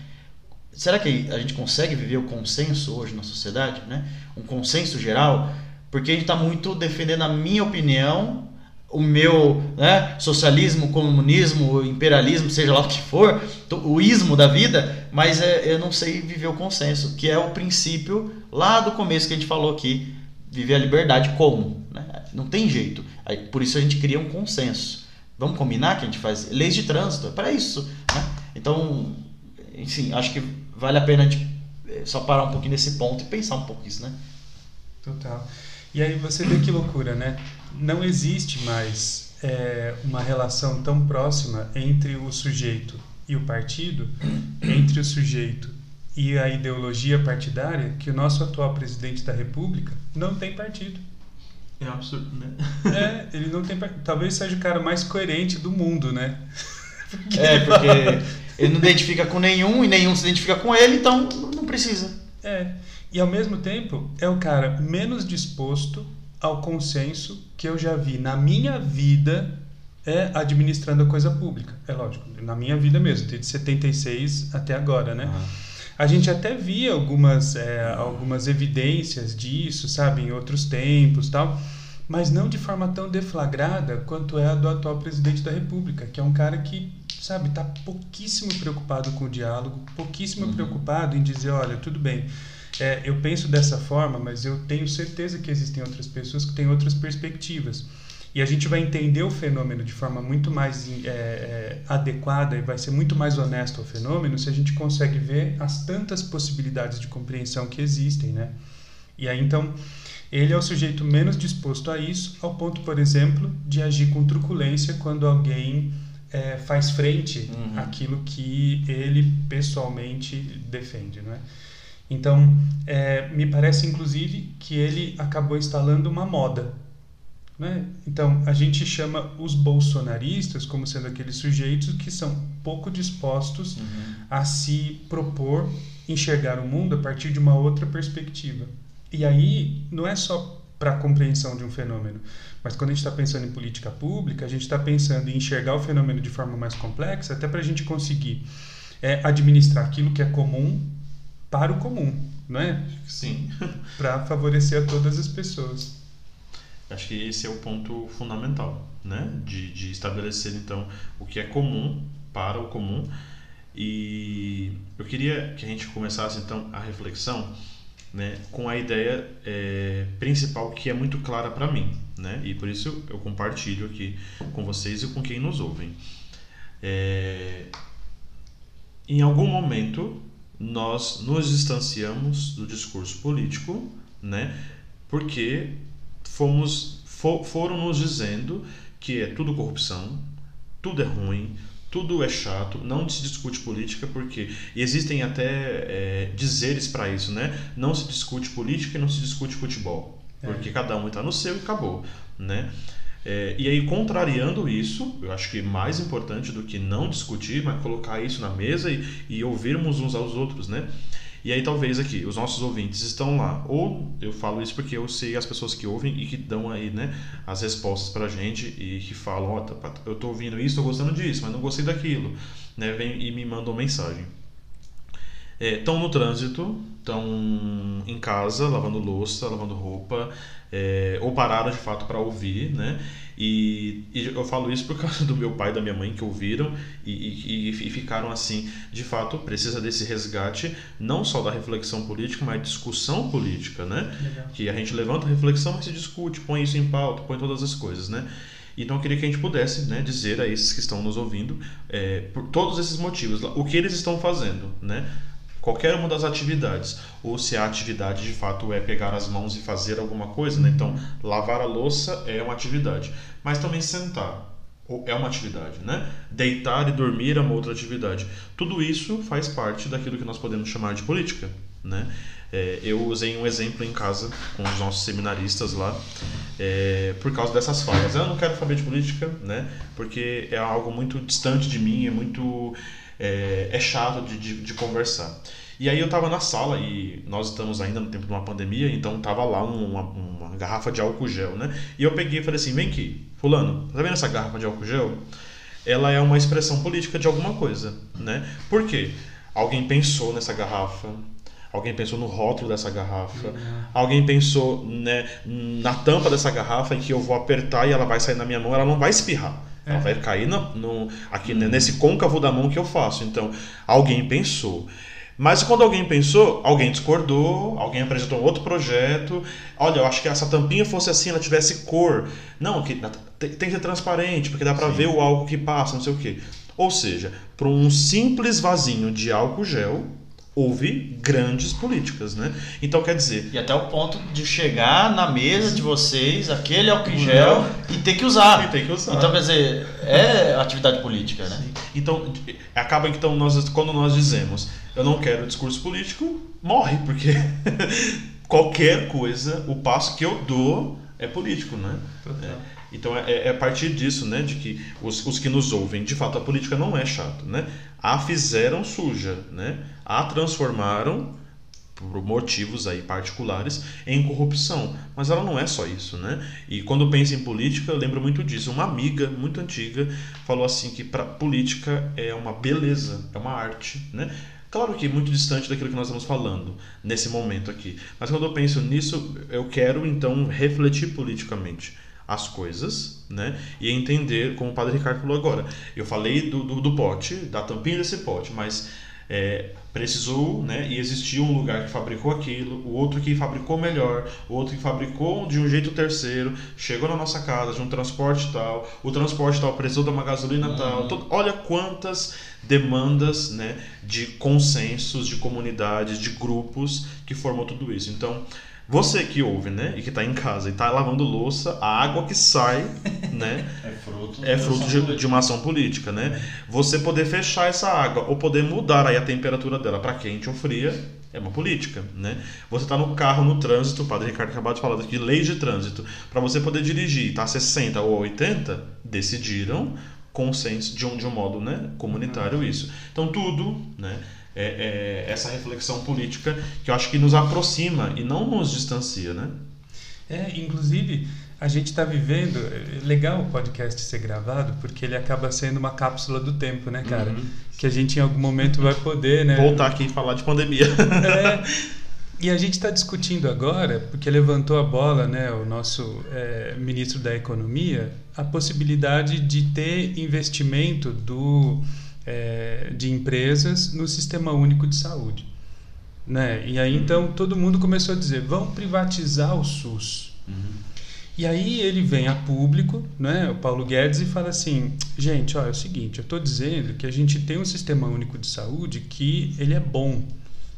[SPEAKER 3] será que a gente consegue viver o consenso hoje na sociedade, né? Um consenso geral, porque a gente está muito defendendo a minha opinião o meu né, socialismo, comunismo, imperialismo, seja lá o que for, o ismo da vida, mas é, eu não sei viver o consenso, que é o princípio lá do começo que a gente falou aqui, viver a liberdade como, né? não tem jeito. Aí, por isso a gente cria um consenso. Vamos combinar que a gente faz leis de trânsito, é para isso. Né? Então, enfim, acho que vale a pena a gente é, só parar um pouquinho nesse ponto e pensar um pouco isso, né?
[SPEAKER 2] Total. E aí você vê que loucura, né? Não existe mais é, uma relação tão próxima entre o sujeito e o partido, entre o sujeito e a ideologia partidária, que o nosso atual presidente da República não tem partido.
[SPEAKER 1] É um absurdo, né?
[SPEAKER 2] É, ele não tem. Talvez seja o cara mais coerente do mundo, né?
[SPEAKER 3] Porque é, porque ele não identifica com nenhum e nenhum se identifica com ele, então não precisa.
[SPEAKER 2] É. E ao mesmo tempo, é o cara menos disposto ao consenso que eu já vi na minha vida é administrando a coisa pública. É lógico, na minha vida mesmo, desde 76 até agora, né? Uhum. A gente até via algumas, é, algumas evidências disso, sabe, em outros tempos tal, mas não de forma tão deflagrada quanto é a do atual presidente da República, que é um cara que, sabe, está pouquíssimo preocupado com o diálogo, pouquíssimo uhum. preocupado em dizer, olha, tudo bem, é, eu penso dessa forma, mas eu tenho certeza que existem outras pessoas que têm outras perspectivas. E a gente vai entender o fenômeno de forma muito mais é, é, adequada e vai ser muito mais honesto ao fenômeno se a gente consegue ver as tantas possibilidades de compreensão que existem, né? E aí então ele é o sujeito menos disposto a isso, ao ponto, por exemplo, de agir com truculência quando alguém é, faz frente uhum. àquilo que ele pessoalmente defende, não é? Então, é, me parece inclusive que ele acabou instalando uma moda. Né? Então, a gente chama os bolsonaristas como sendo aqueles sujeitos que são pouco dispostos uhum. a se propor enxergar o mundo a partir de uma outra perspectiva. E aí, não é só para a compreensão de um fenômeno, mas quando a gente está pensando em política pública, a gente está pensando em enxergar o fenômeno de forma mais complexa, até para a gente conseguir é, administrar aquilo que é comum para o comum, não é?
[SPEAKER 1] Sim.
[SPEAKER 2] para favorecer a todas as pessoas.
[SPEAKER 1] Acho que esse é o ponto fundamental, né? De, de estabelecer então o que é comum para o comum. E eu queria que a gente começasse então a reflexão, né, com a ideia é, principal que é muito clara para mim, né? E por isso eu compartilho aqui com vocês e com quem nos ouvem. É, em algum momento nós nos distanciamos do discurso político, né? Porque fomos for, foram nos dizendo que é tudo corrupção, tudo é ruim, tudo é chato, não se discute política porque e existem até é, dizeres para isso, né? Não se discute política e não se discute futebol, é. porque cada um está no seu e acabou, né? É, e aí, contrariando isso, eu acho que mais importante do que não discutir, mas colocar isso na mesa e, e ouvirmos uns aos outros, né? E aí, talvez aqui, os nossos ouvintes estão lá. Ou eu falo isso porque eu sei as pessoas que ouvem e que dão aí, né, as respostas pra gente e que falam: Ó, oh, eu tô ouvindo isso, tô gostando disso, mas não gostei daquilo, né? Vem e me mandam mensagem. Estão é, no trânsito, estão em casa, lavando louça, lavando roupa, é, ou pararam de fato para ouvir, né? E, e, eu falo isso por causa do meu pai e da minha mãe que ouviram e, e, e, ficaram assim, de fato, precisa desse resgate, não só da reflexão política, mas discussão política, né? Legal. Que a gente levanta a reflexão e se discute, põe isso em pauta, põe todas as coisas, né? Então eu queria que a gente pudesse né, dizer a esses que estão nos ouvindo, é, por todos esses motivos, o que eles estão fazendo, né? Qualquer uma das atividades, ou se a atividade de fato é pegar as mãos e fazer alguma coisa, né? Então, lavar a louça é uma atividade, mas também sentar é uma atividade, né? Deitar e dormir é uma outra atividade. Tudo isso faz parte daquilo que nós podemos chamar de política, né? É, eu usei um exemplo em casa com os nossos seminaristas lá, é, por causa dessas falhas. Eu não quero saber de política, né? Porque é algo muito distante de mim, é muito é, é chato de, de, de, conversar. E aí eu estava na sala e nós estamos ainda no tempo de uma pandemia, então tava lá uma, uma, garrafa de álcool gel, né? E eu peguei e falei assim, vem aqui, fulano, tá vendo essa garrafa de álcool gel? Ela é uma expressão política de alguma coisa, né? Por quê? Alguém pensou nessa garrafa, Alguém pensou no rótulo dessa garrafa. Uhum. Alguém pensou né, na tampa dessa garrafa em que eu vou apertar e ela vai sair na minha mão, ela não vai espirrar. É. Ela vai cair no, no aqui uhum. nesse côncavo da mão que eu faço. Então, alguém pensou. Mas quando alguém pensou, alguém discordou, alguém apresentou outro projeto. Olha, eu acho que essa tampinha fosse assim, ela tivesse cor. Não, que tem, que ser transparente, porque dá para ver o álcool que passa, não sei o quê. Ou seja, para um simples vasinho de álcool gel, houve grandes políticas, né? Então quer dizer.
[SPEAKER 3] E até o ponto de chegar na mesa de vocês, aquele álcool gel, e ter que usar.
[SPEAKER 1] E ter que usar.
[SPEAKER 3] Então quer dizer, é atividade política, né? Sim.
[SPEAKER 1] Então, acaba então nós, quando nós dizemos eu não quero discurso político, morre, porque qualquer coisa, o passo que eu dou é político, né? É, então é, é, a partir disso, né, de que os, os que nos ouvem, de fato a política não é chato, né? A fizeram suja, né? A transformaram por motivos aí particulares em corrupção, mas ela não é só isso, né? E quando penso em política, eu lembro muito disso. Uma amiga muito antiga falou assim que para política é uma beleza, é uma arte, né? Claro que muito distante daquilo que nós estamos falando nesse momento aqui. Mas quando eu penso nisso, eu quero então refletir politicamente as coisas, né? E entender, como o Padre Ricardo falou agora. Eu falei do, do, do pote, da tampinha desse pote, mas é, precisou, né? E existiu um lugar que fabricou aquilo, o outro que fabricou melhor, o outro que fabricou de um jeito terceiro, chegou na nossa casa de um transporte tal, o transporte tal precisou de uma gasolina uhum. tal. Todo, olha quantas demandas, né? De consensos, de comunidades, de grupos que formou tudo isso. Então você que ouve, né, e que está em casa e está lavando louça, a água que sai, né,
[SPEAKER 3] é fruto,
[SPEAKER 1] é fruto de, de, uma ação política, né? Você poder fechar essa água ou poder mudar aí a temperatura dela para quente ou fria é uma política, né? Você está no carro, no trânsito, o Padre Ricardo acabou de falar aqui, lei de trânsito, para você poder dirigir, tá 60 ou 80, decidiram consenso de um, de um modo, né, comunitário uhum. isso. Então tudo, né, é, é, essa reflexão política que eu acho que nos aproxima e não nos distancia, né?
[SPEAKER 2] É, inclusive a gente está vivendo. É legal o podcast ser gravado porque ele acaba sendo uma cápsula do tempo, né, cara? Uhum. Que a gente em algum momento vai poder, né?
[SPEAKER 1] Voltar aqui e falar de pandemia.
[SPEAKER 2] É, e a gente está discutindo agora, porque levantou a bola, né, o nosso é, ministro da Economia, a possibilidade de ter investimento do é, de empresas no Sistema Único de Saúde. Né? E aí então todo mundo começou a dizer: vamos privatizar o SUS. Uhum. E aí ele vem a público, né, o Paulo Guedes, e fala assim: gente, olha, é o seguinte, eu estou dizendo que a gente tem um sistema único de saúde que ele é bom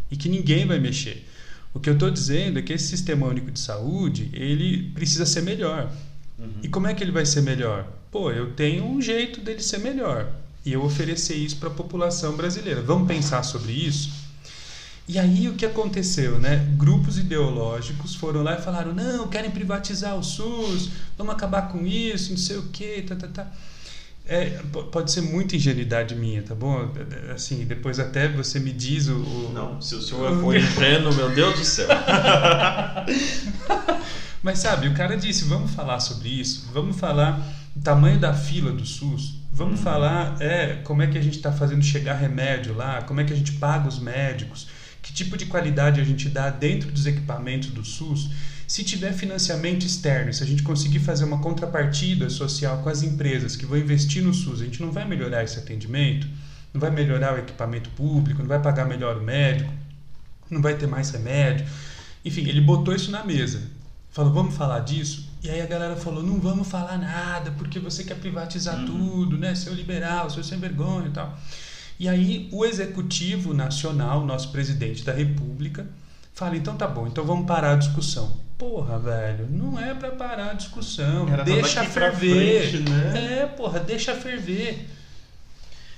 [SPEAKER 2] e que ninguém vai mexer. O que eu estou dizendo é que esse sistema único de saúde ele precisa ser melhor. Uhum. E como é que ele vai ser melhor? Pô, eu tenho um jeito dele ser melhor e eu oferecer isso para a população brasileira. Vamos pensar sobre isso? E aí o que aconteceu, né? Grupos ideológicos foram lá e falaram: não, querem privatizar o SUS, vamos acabar com isso, não sei o quê, tá, tá, tá. É, pode ser muita ingenuidade minha, tá bom? Assim, depois até você me diz o. o...
[SPEAKER 1] Não, se o senhor for em pleno, meu Deus do céu.
[SPEAKER 2] Mas sabe, o cara disse: vamos falar sobre isso, vamos falar o tamanho da fila do SUS, vamos uhum. falar é, como é que a gente está fazendo chegar remédio lá, como é que a gente paga os médicos, que tipo de qualidade a gente dá dentro dos equipamentos do SUS. Se tiver financiamento externo, se a gente conseguir fazer uma contrapartida social com as empresas que vão investir no SUS, a gente não vai melhorar esse atendimento, não vai melhorar o equipamento público, não vai pagar melhor o médico, não vai ter mais remédio. Enfim, ele botou isso na mesa. Falou, vamos falar disso? E aí a galera falou, não vamos falar nada, porque você quer privatizar uhum. tudo, né? Seu liberal, seu sem vergonha e tal. E aí o executivo nacional, nosso presidente da república, fala, então tá bom, então vamos parar a discussão. Porra, velho, não é para parar a discussão, Era deixa ferver. Frente, né? É, porra, deixa ferver.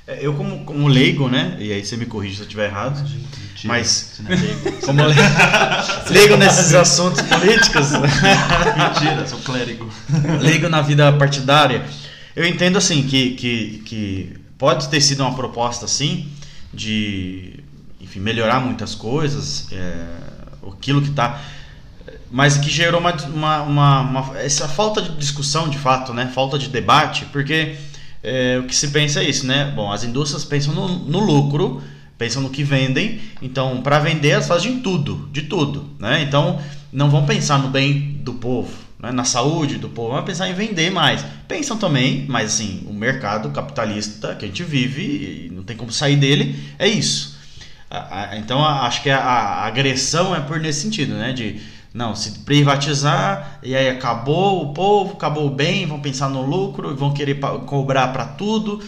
[SPEAKER 3] É, eu como, como leigo, né? E aí você me corrige se eu estiver errado. Mentira, mas é como leigo, leigo nesses assuntos políticos.
[SPEAKER 1] Mentira, sou clérigo.
[SPEAKER 3] Leigo na vida partidária. Eu entendo assim que, que, que pode ter sido uma proposta assim de enfim, melhorar muitas coisas, é, aquilo que está mas que gerou uma, uma, uma, uma, essa falta de discussão de fato, né? Falta de debate, porque é, o que se pensa é isso, né? Bom, as indústrias pensam no, no lucro pensam no que vendem. Então, para vender, elas fazem tudo, de tudo, né? Então, não vão pensar no bem do povo, né? na saúde do povo, vão pensar em vender mais. Pensam também, mas assim, o mercado capitalista que a gente vive, não tem como sair dele, é isso. Então, acho que a agressão é por nesse sentido, né? De não, se privatizar e aí acabou o povo, acabou o bem, vão pensar no lucro, vão querer cobrar para tudo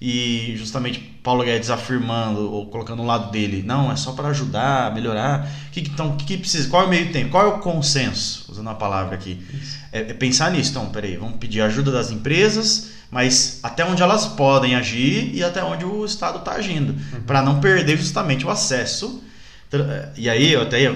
[SPEAKER 3] e justamente Paulo Guedes afirmando ou colocando no lado dele, não, é só para ajudar, melhorar. Que, então, o que, que, precisa? Qual é o meio tempo? Qual é o consenso? Usando a palavra aqui. É, é, pensar nisso. Então, peraí, vamos pedir ajuda das empresas, mas até onde elas podem agir e até onde o Estado está agindo, uhum. para não perder justamente o acesso. E aí, eu até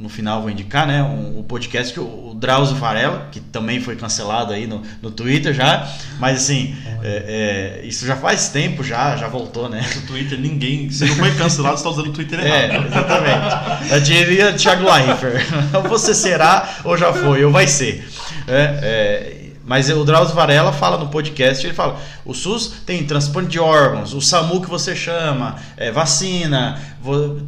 [SPEAKER 3] no final vou indicar, né? Um, um podcast que o, o Drauzio Varela, que também foi cancelado aí no, no Twitter já, mas assim, é, é, isso já faz tempo já, já voltou, né?
[SPEAKER 1] No Twitter ninguém, se não foi cancelado, você está usando o Twitter
[SPEAKER 3] é, errado. É, exatamente. Eu diria Thiago Leifert, você será ou já foi, ou vai ser. É, é mas o Drauzio Varela fala no podcast, ele fala, o SUS tem transplante de órgãos, o SAMU que você chama, é, vacina,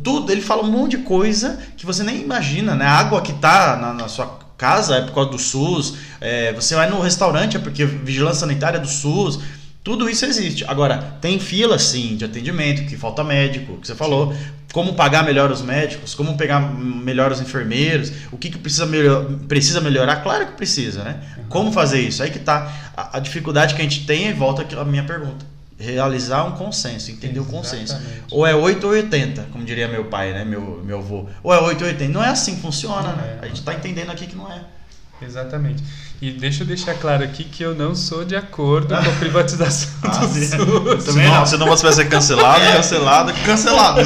[SPEAKER 3] tudo. Ele fala um monte de coisa que você nem imagina, né? A água que tá na, na sua casa é por causa do SUS, é, você vai no restaurante é porque vigilância sanitária é do SUS. Tudo isso existe. Agora, tem fila sim de atendimento, que falta médico, que você falou. Como pagar melhor os médicos, como pegar melhor os enfermeiros, o que, que precisa, melhor, precisa melhorar? Claro que precisa, né? Como fazer isso? Aí que tá a, a dificuldade que a gente tem e volta à minha pergunta. Realizar um consenso, entender o consenso. Ou é 8 ou 80, como diria meu pai, né? Meu, meu avô. Ou é 8 ou 80. Não é assim que funciona, né? É. A gente está entendendo aqui que não é.
[SPEAKER 2] Exatamente. E deixa eu deixar claro aqui que eu não sou de acordo com a privatização ah, do SUS.
[SPEAKER 1] Também não, senão você vai ser cancelado, cancelado, cancelado.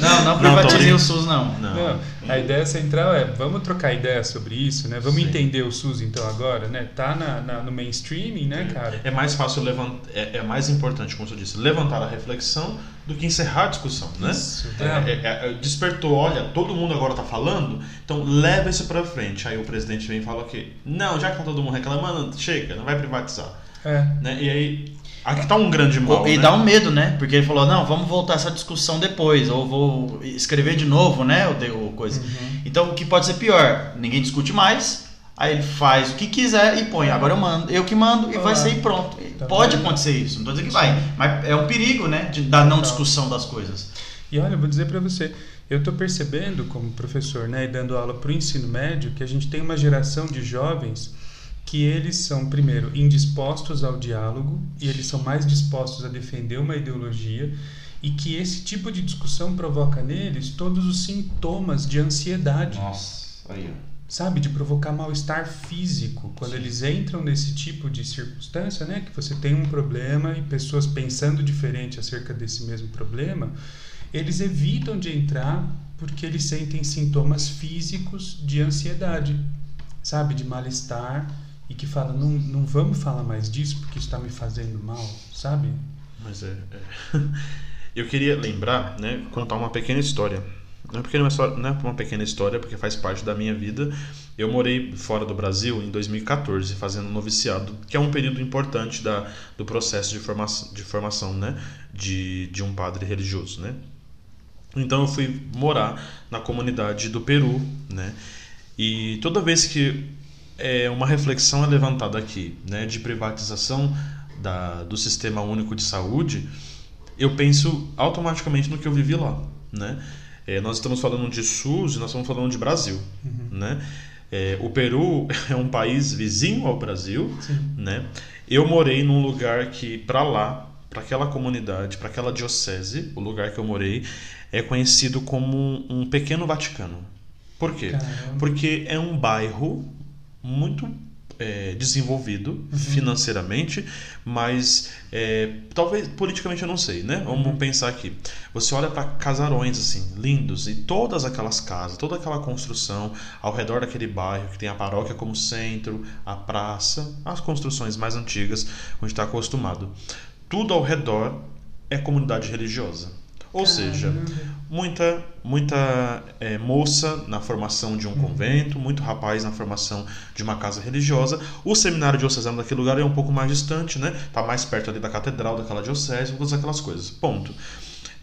[SPEAKER 3] Não, não privatizei o SUS, não.
[SPEAKER 2] não. não. A ideia central é, vamos trocar ideia sobre isso, né? Vamos Sim. entender o SUS então agora, né? Tá na, na no mainstreaming, né, cara?
[SPEAKER 1] É mais fácil levantar, é, é, mais importante, como você disse, levantar a reflexão do que encerrar a discussão, né? Isso, é, é, é, é despertou, olha, todo mundo agora tá falando, então leva isso para frente. Aí o presidente vem e fala que, não, já que tá todo mundo reclamando, chega, não vai privatizar. É. Né? E aí Aqui tá um grande mal.
[SPEAKER 3] E
[SPEAKER 1] né?
[SPEAKER 3] dá um medo, né? Porque ele falou, não, vamos voltar essa discussão depois, ou vou escrever de novo, né? O, o coisa. Uhum. Então o que pode ser pior? Ninguém discute mais, aí ele faz o que quiser e põe. Agora eu mando, eu que mando e ah, vai ser pronto. Tá pode bem. acontecer isso, não tô dizendo que vai, mas é um perigo, né? De, da não discussão das coisas.
[SPEAKER 2] E olha, eu vou dizer para você, eu estou percebendo como professor, né, e dando aula para o ensino médio, que a gente tem uma geração de jovens que eles são, primeiro, indispostos ao diálogo e eles são mais dispostos a defender uma ideologia e que esse tipo de discussão provoca neles todos os sintomas de ansiedade.
[SPEAKER 3] Nossa, aí.
[SPEAKER 2] Sabe, de provocar mal-estar físico. Quando Sim. eles entram nesse tipo de circunstância, né, que você tem um problema e pessoas pensando diferente acerca desse mesmo problema, eles evitam de entrar porque eles sentem sintomas físicos de ansiedade, sabe, de mal-estar e que fala, não, não vamos falar mais disso porque está me fazendo mal, sabe?
[SPEAKER 1] Mas é, é. Eu queria lembrar, né, contar uma pequena história. Não é, pequena, não é uma pequena história, porque faz parte da minha vida. Eu morei fora do Brasil em 2014, fazendo noviciado, que é um período importante da, do processo de formação, de, formação né, de, de um padre religioso. Né? Então eu fui morar na comunidade do Peru. Né? E toda vez que é, uma reflexão é levantada aqui né, de privatização da, do Sistema Único de Saúde, eu penso automaticamente no que eu vivi lá. Né? É, nós estamos falando de SUS e nós estamos falando de Brasil. Uhum. Né? É, o Peru é um país vizinho ao Brasil. Né? Eu morei num lugar que, para lá, para aquela comunidade, para aquela diocese, o lugar que eu morei, é conhecido como um pequeno Vaticano. Por quê? Caramba. Porque é um bairro muito é, desenvolvido uhum. financeiramente, mas é, talvez politicamente eu não sei, né? Vamos uhum. pensar aqui. Você olha para casarões assim, lindos, e todas aquelas casas, toda aquela construção ao redor daquele bairro que tem a paróquia como centro, a praça, as construções mais antigas, onde está acostumado. Tudo ao redor é comunidade religiosa. Ou Caramba. seja, muita, muita é, moça na formação de um uhum. convento, muito rapaz na formação de uma casa religiosa. O seminário diocesano daquele lugar é um pouco mais distante, né? Tá mais perto ali da catedral daquela diocese, todas aquelas coisas. Ponto.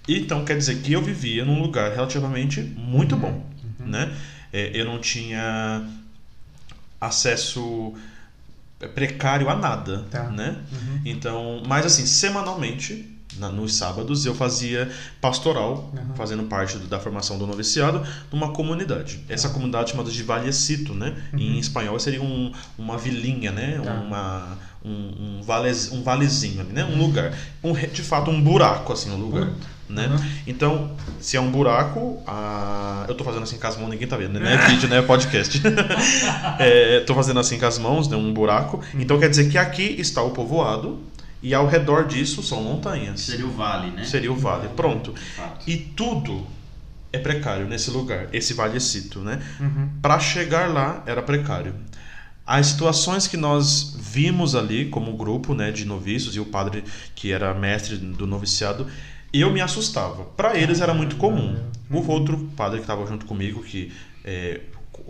[SPEAKER 1] Então quer dizer que eu vivia num lugar relativamente muito bom, né? É, eu não tinha acesso precário a nada,
[SPEAKER 2] Tá.
[SPEAKER 1] né?
[SPEAKER 2] Uhum.
[SPEAKER 1] Então, mas assim, semanalmente, na- nos sábados, eu fazia pastoral,
[SPEAKER 2] Uhum.
[SPEAKER 1] fazendo parte do- da formação do noviciado, numa comunidade. Essa comunidade chamada de Vallecito, né? Em espanhol seria um, uma vilinha, né?
[SPEAKER 2] Uhum. Tá.
[SPEAKER 1] Uma, um, um, vales, um valezinho ali, né? Um lugar. Um, de fato, um buraco, assim, um lugar. Né?
[SPEAKER 2] Uhum.
[SPEAKER 1] Então, se é um buraco, a... eu tô fazendo assim com as mãos, ninguém tá vendo, né? Não é vídeo, né? É podcast. é, tô fazendo assim com as mãos, né? Um buraco. Então quer dizer que aqui está o povoado e ao redor disso são montanhas.
[SPEAKER 3] Seria o vale, né?
[SPEAKER 1] Seria o vale. Pronto.
[SPEAKER 3] Fato.
[SPEAKER 1] E tudo é precário nesse lugar, esse valecito, né?
[SPEAKER 2] Uhum.
[SPEAKER 1] Para chegar lá era precário. As situações que nós vimos ali como grupo, né, de noviços e o padre que era mestre do noviciado, eu me assustava. Para eles era muito comum. O outro padre que estava junto comigo, que é,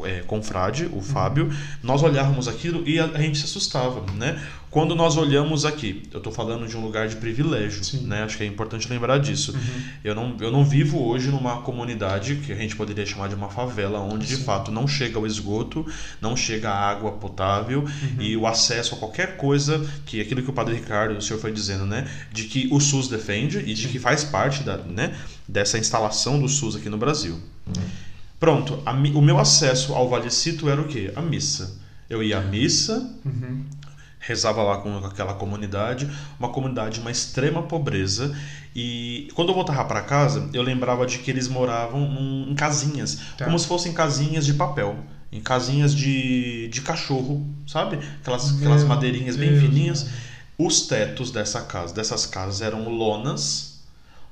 [SPEAKER 1] é confrade, o Fábio, nós olhávamos aquilo e a, a gente se assustava, né? Quando nós olhamos aqui, eu estou falando de um lugar de privilégio,
[SPEAKER 2] Sim.
[SPEAKER 1] né? Acho que é importante lembrar disso. Eu não, eu não vivo hoje numa comunidade que a gente poderia chamar de uma favela, onde de
[SPEAKER 2] Sim.
[SPEAKER 1] fato não chega o esgoto, não chega a água potável e o acesso a qualquer coisa que aquilo que o Padre Ricardo, o senhor foi dizendo, né, de que o SUS defende e de que faz parte da, né, dessa instalação do SUS aqui no Brasil. Pronto, a o meu acesso ao Valecito era o quê? A missa. Eu ia à missa,
[SPEAKER 2] Uhum.
[SPEAKER 1] Rezava lá com aquela comunidade, uma comunidade de uma extrema pobreza. E quando eu voltava para casa, eu lembrava de que eles moravam em casinhas,
[SPEAKER 2] Tá.
[SPEAKER 1] como se fossem casinhas de papel, em casinhas de, de cachorro, sabe? Aquelas, aquelas madeirinhas bem
[SPEAKER 2] Deus,
[SPEAKER 1] fininhas.
[SPEAKER 2] mano.
[SPEAKER 1] Os tetos dessa casa, dessas casas eram lonas.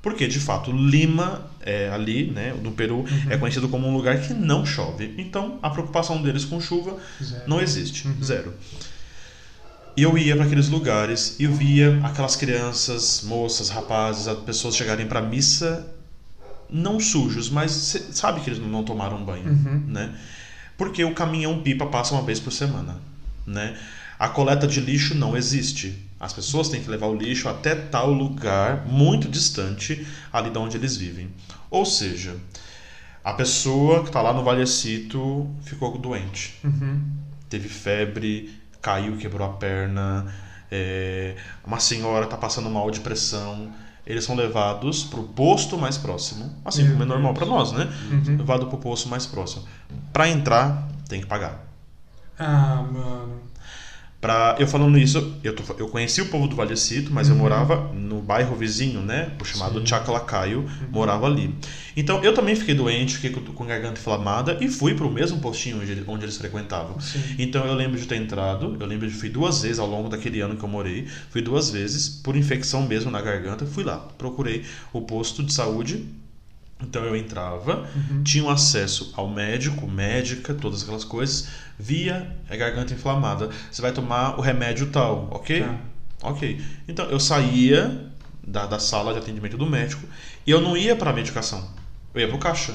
[SPEAKER 1] Porque, de fato, Lima, é, ali, né, no Peru, é conhecido como um lugar que não chove. Então, a preocupação deles com chuva
[SPEAKER 2] Zero.
[SPEAKER 1] não existe, zero. E eu ia para aqueles lugares e eu via aquelas crianças, moças, rapazes, as pessoas chegarem para missa não sujos, mas cê sabe que eles não tomaram banho,
[SPEAKER 2] Uhum.
[SPEAKER 1] né? Porque o caminhão pipa passa uma vez por semana, né? A coleta de lixo não existe. As pessoas têm que levar o lixo até tal lugar muito distante ali de onde eles vivem. Ou seja, a pessoa que está lá no Valecito ficou doente
[SPEAKER 2] Uhum.
[SPEAKER 1] teve febre, caiu, quebrou a perna, é, uma senhora está passando mal de pressão. Eles são levados para o posto mais próximo, assim como é normal para nós, né?
[SPEAKER 2] Uhum.
[SPEAKER 1] Levado para o posto mais próximo. Para entrar, tem que pagar.
[SPEAKER 2] Ah, mano.
[SPEAKER 1] Pra, eu falando isso, eu, tô- eu conheci o povo do Valecito, mas eu morava no bairro vizinho, né? O chamado
[SPEAKER 2] Sim.
[SPEAKER 1] Chaclacaio, morava ali. Então eu também fiquei doente, fiquei com, com garganta inflamada e fui pro mesmo postinho onde, onde eles frequentavam.
[SPEAKER 2] Sim.
[SPEAKER 1] Então eu lembro de ter entrado, eu lembro de fui duas vezes ao longo daquele ano que eu morei, fui duas vezes por infecção mesmo na garganta, fui lá, procurei o posto de saúde. Então eu entrava,
[SPEAKER 2] Uhum.
[SPEAKER 1] tinha um acesso ao médico, médica, todas aquelas coisas, via a garganta inflamada. Você vai tomar o remédio tal, ok?
[SPEAKER 2] Tá.
[SPEAKER 1] Ok. Então eu saía da, da sala de atendimento do médico e eu não ia para medicação, eu ia para o caixa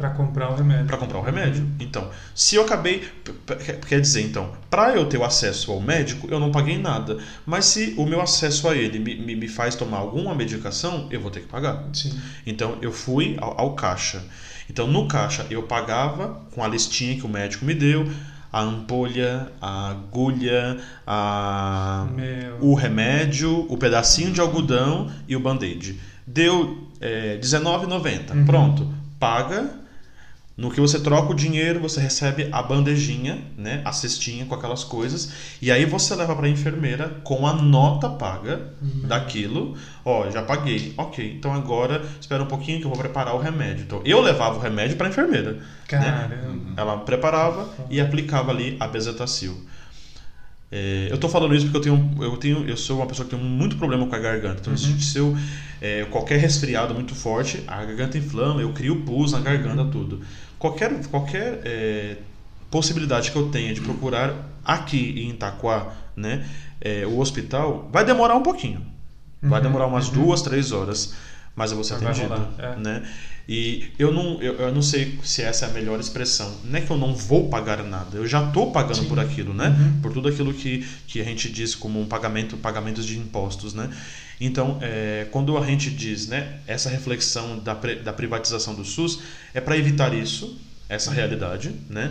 [SPEAKER 2] Pra comprar o remédio.
[SPEAKER 1] para comprar o remédio. Então, se eu acabei, quer dizer, então, para eu ter o acesso ao médico, eu não paguei nada. Mas se o meu acesso a ele me, me, me faz tomar alguma medicação, eu vou ter que pagar.
[SPEAKER 2] Sim.
[SPEAKER 1] Então eu fui ao, ao caixa. Então no caixa eu pagava com a listinha que o médico me deu, a ampolha, a agulha, a
[SPEAKER 2] Meu.
[SPEAKER 1] o remédio, o pedacinho de algodão e o band-aid. Deu é, R$19,90.
[SPEAKER 2] Uhum.
[SPEAKER 1] Pronto. Paga. No que você troca o dinheiro, você recebe a bandejinha, né, a cestinha com aquelas coisas, e aí você leva para a enfermeira com a nota paga
[SPEAKER 2] Uhum.
[SPEAKER 1] daquilo. Ó, já paguei. OK. Então agora espera um pouquinho que eu vou preparar o remédio. Então eu levava o remédio para a enfermeira.
[SPEAKER 2] Caramba.
[SPEAKER 1] Ela preparava e aplicava ali a bezetacil. É, eu tô falando isso porque eu tenho, eu tenho, eu sou uma pessoa que tem muito problema com a garganta. Então, se- se eu é, qualquer resfriado muito forte, a garganta inflama, eu crio pus na garganta, tudo. Qualquer, qualquer é, possibilidade que eu tenha de procurar aqui em Itaquá, né, é, o hospital, vai demorar um pouquinho. Vai
[SPEAKER 2] Uhum,
[SPEAKER 1] demorar umas
[SPEAKER 2] uhum.
[SPEAKER 1] duas, três horas. mas eu vou ser
[SPEAKER 2] vai
[SPEAKER 1] atendido,
[SPEAKER 2] rolar, é.
[SPEAKER 1] né? E eu não, eu, eu não sei se essa é a melhor expressão. Não é que eu não vou pagar nada, eu já estou pagando
[SPEAKER 2] Sim.
[SPEAKER 1] por aquilo, né?
[SPEAKER 2] Uhum.
[SPEAKER 1] Por tudo aquilo que, que a gente diz como um pagamento, pagamentos de impostos, né? Então, é, quando a gente diz, né, essa reflexão da, da privatização do SUS é para evitar isso, essa realidade, né?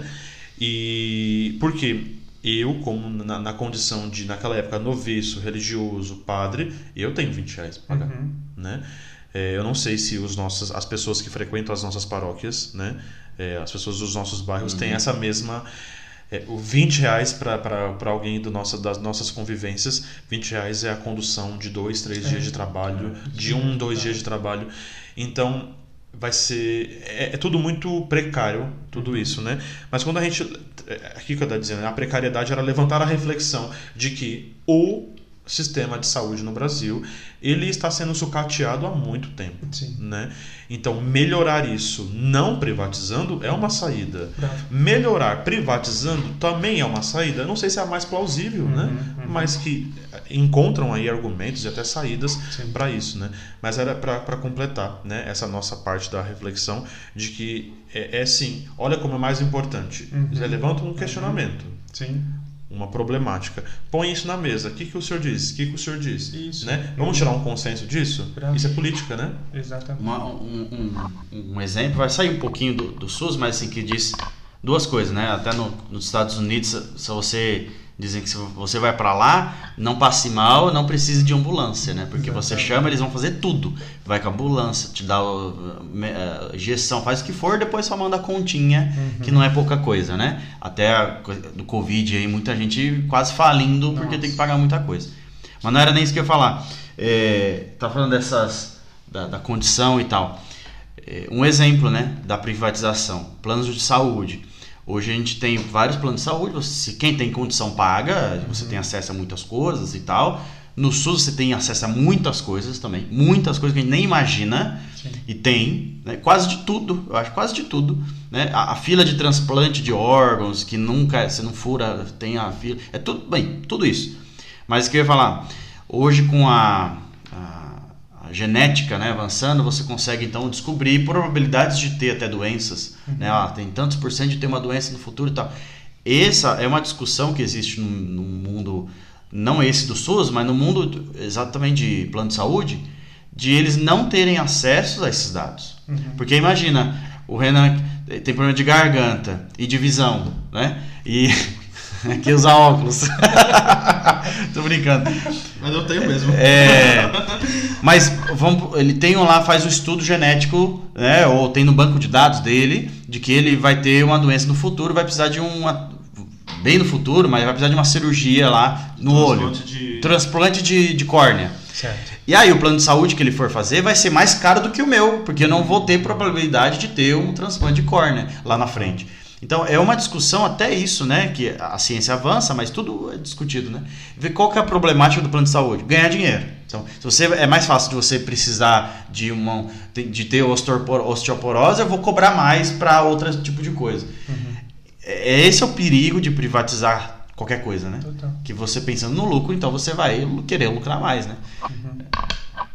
[SPEAKER 1] E porque eu, como na, na condição de, naquela época, noviço, religioso, padre, eu tenho 20 reais para pagar
[SPEAKER 2] Uhum.
[SPEAKER 1] né? É, eu não sei se os nossos, as pessoas que frequentam as nossas paróquias, né? É, as pessoas dos nossos bairros têm essa mesma é, o 20 reais para alguém do nossa, das nossas convivências, 20 reais é a condução de dois, três
[SPEAKER 2] É.
[SPEAKER 1] dias de trabalho, de um, dois dias de trabalho. Então, vai ser. É, é tudo muito precário, tudo isso, né? Mas quando a gente. é, Aqui que eu estou dizendo, a precariedade era levantar a reflexão de que o sistema de saúde no Brasil ele está sendo sucateado há muito tempo.
[SPEAKER 2] Sim.
[SPEAKER 1] Né? Então, melhorar isso não privatizando é uma saída.
[SPEAKER 2] Bravo.
[SPEAKER 1] Melhorar privatizando também é uma saída. Não sei se é a mais plausível, né?
[SPEAKER 2] Uhum, uhum.
[SPEAKER 1] Mas que encontram aí argumentos e até saídas para isso, né? Mas era para completar, né? Essa nossa parte da reflexão de que é, é sim. Olha como é mais importante.
[SPEAKER 2] Uhum.
[SPEAKER 1] Levanta um questionamento,
[SPEAKER 2] Sim.
[SPEAKER 1] Uma problemática. Põe isso na mesa. O que, que o senhor diz? O que, que o senhor diz?
[SPEAKER 2] Isso.
[SPEAKER 1] Né? Vamos tirar um consenso disso?
[SPEAKER 2] Bravo.
[SPEAKER 1] Isso é política, né?
[SPEAKER 2] Exatamente.
[SPEAKER 3] Uma- um, um- um exemplo, vai sair um pouquinho do, do SUS, mas assim, que diz duas coisas, né? Até no- nos Estados Unidos, se você dizem que se você vai pra lá, não passe mal, não precise de ambulância, né? Porque você
[SPEAKER 2] Exatamente.
[SPEAKER 3] chama, eles vão fazer tudo. Vai com a ambulância, te dá eh, injeção, faz o que for, depois só manda a continha, que não é pouca coisa, né? Até do Covid aí, muita gente quase falindo porque
[SPEAKER 2] Nossa.
[SPEAKER 3] tem que pagar muita coisa. Mas não era nem isso que eu ia falar. É, tá falando dessas da, da condição e tal. É, um exemplo, né, da privatização, planos de saúde. Hoje a gente tem vários planos de saúde. Você, quem tem condição paga, você tem acesso a muitas coisas e tal. No SUS você tem acesso a muitas coisas também, muitas coisas que a gente nem imagina
[SPEAKER 2] Sim.
[SPEAKER 3] e tem, né, quase de tudo. Eu acho quase de tudo, né? A, a fila de transplante de órgãos que nunca, você não fura, tem a fila, é tudo bem, tudo isso. Mas o que eu ia falar, hoje com a, a, genética né, avançando, você consegue então descobrir probabilidades de ter até doenças. Né? Ah, tem tantos por cento de ter uma doença no futuro e tal. Essa é uma discussão que existe no, no mundo, não esse do SUS, mas no mundo do- exatamente de plano de saúde, de eles não terem acesso a esses dados.
[SPEAKER 2] Uhum.
[SPEAKER 3] Porque imagina, o Renan tem problema de garganta e de visão, né? E que usa óculos. Tô brincando.
[SPEAKER 1] Mas eu tenho mesmo.
[SPEAKER 3] É, mas vamos, ele tem um lá, faz o estudo genético, né? Ou tem no banco de dados dele, de que ele vai ter uma doença no futuro, vai precisar de uma. Bem no futuro, mas vai precisar de uma cirurgia lá no olho.
[SPEAKER 1] de...
[SPEAKER 3] Transplante de, de córnea.
[SPEAKER 2] Certo.
[SPEAKER 3] E aí o plano de saúde que ele for fazer vai ser mais caro do que o meu, porque eu não vou ter probabilidade de ter um transplante de córnea lá na frente. Então é uma discussão até isso, né? Que a ciência avança, mas tudo é discutido, né? Ver qual que é a problemática do plano de saúde? Ganhar dinheiro. Então, se você é mais fácil de você precisar de uma de ter osteopor- osteoporose, eu vou cobrar mais para outro tipo de coisa. É esse é o perigo de privatizar qualquer coisa, né?
[SPEAKER 2] Total.
[SPEAKER 3] Que você pensando no lucro, então você vai querer lucrar mais, né?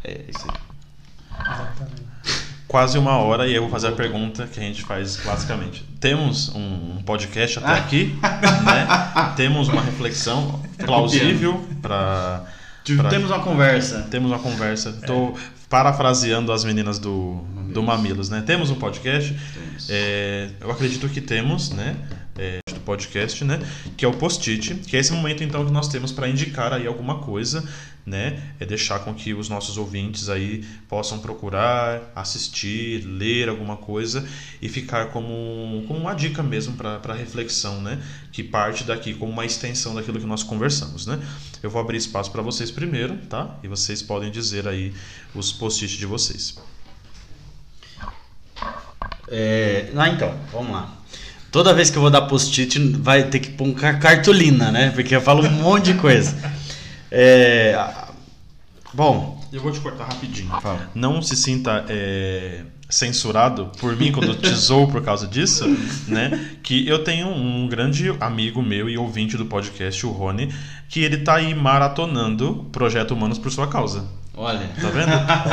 [SPEAKER 3] É isso aí.
[SPEAKER 2] Exatamente.
[SPEAKER 1] Quase uma hora e eu vou fazer a pergunta que a gente faz classicamente. Temos um, um podcast até aqui, né? Temos uma reflexão plausível para Pra-
[SPEAKER 3] Temos uma conversa.
[SPEAKER 1] Temos uma conversa. Estou parafraseando as meninas do, do Mamilos, né? Temos um podcast. É, eu acredito que temos, né? É, do podcast, né? Que é o post-it, que é esse momento então que nós temos para indicar aí alguma coisa, né? É deixar com que os nossos ouvintes aí possam procurar, assistir, ler alguma coisa e ficar como, como uma dica mesmo para reflexão, né? Que parte daqui como uma extensão daquilo que nós conversamos, né? Eu vou abrir espaço para vocês primeiro, tá? E vocês podem dizer aí os post-its de vocês.
[SPEAKER 3] É, ah, então, vamos lá. Toda vez que eu vou dar post-it, vai ter que pôr ca- cartolina, né? Porque eu falo um monte de coisa. É, bom,
[SPEAKER 1] Eu vou te cortar rapidinho.
[SPEAKER 3] Fala.
[SPEAKER 1] Não se sinta é, censurado por mim quando eu te zoo por causa disso, né? Que eu tenho um grande amigo meu e ouvinte do podcast, o Rony, que ele tá aí maratonando Projeto Humanos por sua causa.
[SPEAKER 3] Olha.
[SPEAKER 1] Tá vendo?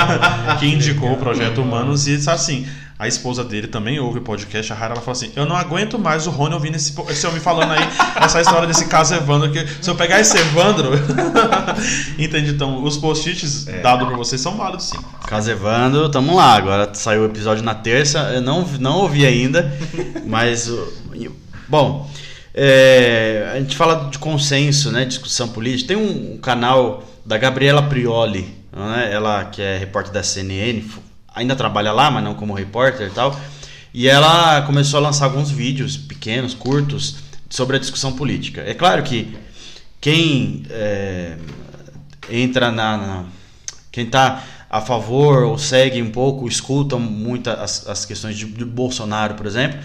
[SPEAKER 1] que indicou o projeto Humanos e assim. A esposa dele também ouve o podcast, a Rara, ela fala assim: Eu não aguento mais o Rony ouvindo esse, esse homem falando aí, essa história desse caso Evandro. Que, se eu pegar esse Evandro. Entende? Então, os post-its é. dados pra vocês são válidos sim.
[SPEAKER 3] Caso Evandro, tamo lá. Agora saiu o episódio na terça, eu não, não ouvi ainda, mas. Bom. É, a gente fala de consenso, né, discussão política. Tem um, um canal da Gabriela Prioli, né, ela que é repórter da CNN, ainda trabalha lá, mas não como repórter e tal. E ela começou a lançar alguns vídeos pequenos, curtos, sobre a discussão política. É claro que quem é, entra na, na quem está a favor ou segue um pouco, escuta muito as, as questões de, de Bolsonaro, por exemplo,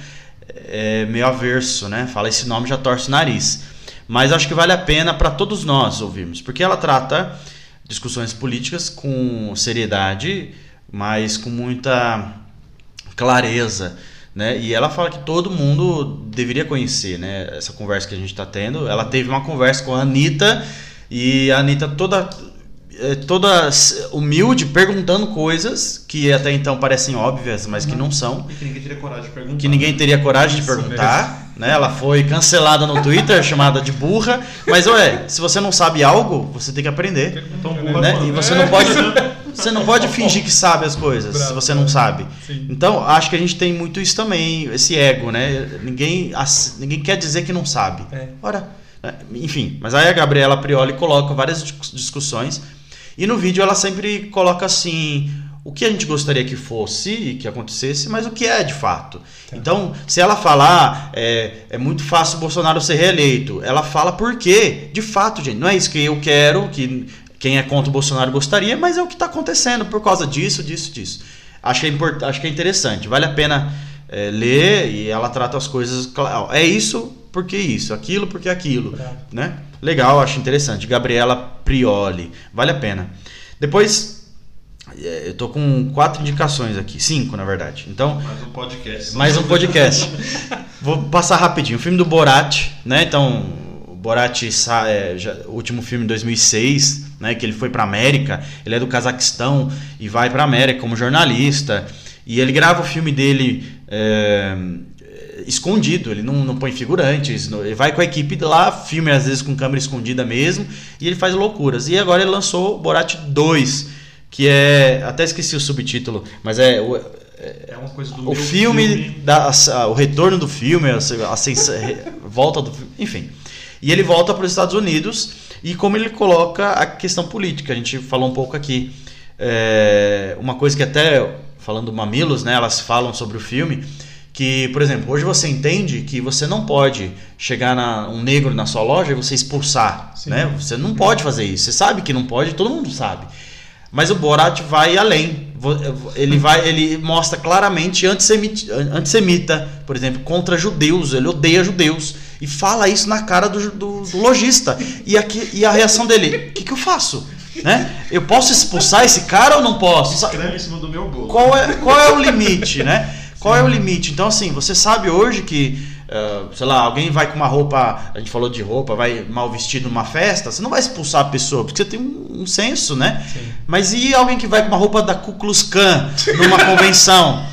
[SPEAKER 3] é meio averso, né? Fala esse nome já torce o nariz. Mas acho que vale a pena para todos nós ouvirmos, porque ela trata discussões políticas com seriedade mas com muita clareza. Né? E ela fala que todo mundo deveria conhecer né? essa conversa que a gente está tendo. Ela teve uma conversa com a Anitta e a Anitta toda, é, toda humilde, perguntando coisas que até então parecem óbvias, mas que não são.
[SPEAKER 1] E que ninguém teria coragem de perguntar.
[SPEAKER 3] Que ninguém teria coragem de perguntar. Né? Ela foi cancelada no Twitter, chamada de burra. Mas, ué, se você não sabe algo, você tem que aprender. Então, burra né? E você não pode. Você não pode fingir que sabe as coisas se você não sabe. Então, acho que a gente tem muito isso também, esse ego, né? Ninguém, ninguém quer dizer que não sabe. É. Ora, né? enfim. Mas aí a Gabriela Prioli coloca várias discussões. E no vídeo ela sempre coloca assim o que a gente gostaria que fosse, que acontecesse, mas o que é de fato. Tá. Então, se ela falar é, é muito fácil o Bolsonaro ser reeleito, ela fala por quê? De fato, gente, não é isso que eu quero, que quem é contra o Bolsonaro gostaria, mas é o que está acontecendo por causa disso, disso, disso. Acho que é, import, acho que é interessante, vale a pena é, ler e ela trata as coisas. É isso porque isso, aquilo porque aquilo. Né? Legal, acho interessante. Gabriela Prioli, vale a pena. Depois, eu tô com quatro indicações aqui, cinco na verdade. Então,
[SPEAKER 1] mais um podcast.
[SPEAKER 3] Mais um podcast. Vou passar rapidinho. O filme do Borat, né? Então, o Borat, é, já, o último filme de 2006 né, que ele foi para América, ele é do Cazaquistão e vai para América como jornalista e ele grava o filme dele é, escondido, ele não, não põe figurantes, ele vai com a equipe lá, filme às vezes com câmera escondida mesmo e ele faz loucuras. E agora ele lançou Borat 2, que é até esqueci o subtítulo, mas é o,
[SPEAKER 1] é uma coisa do
[SPEAKER 3] o filme, filme. Da, a, o retorno do filme, a, a, volta do enfim. E ele volta para os Estados Unidos e como ele coloca a questão política. A gente falou um pouco aqui. É, uma coisa que até, falando mamilos, né, elas falam sobre o filme, que, por exemplo, hoje você entende que você não pode chegar na, um negro na sua loja e você expulsar, Sim. né? Você não pode fazer isso. Você sabe que não pode, todo mundo sabe. Mas o Borat vai além. Ele vai, ele mostra claramente antissemita, antissemita, por exemplo, contra judeus. Ele odeia judeus e fala isso na cara do, do, do lojista. E, aqui, e a reação dele: o que, que eu faço? Né? Eu posso expulsar esse cara ou não posso?
[SPEAKER 1] Escreve em cima do meu gol.
[SPEAKER 3] Qual é, qual é o limite, né? Qual Sim. é o limite? Então, assim, você sabe hoje que, uh, sei lá, alguém vai com uma roupa, a gente falou de roupa, vai mal vestido numa festa, você não vai expulsar a pessoa, porque você tem um, um senso, né? Sim. Mas e alguém que vai com uma roupa da Ku Klux Klan numa convenção?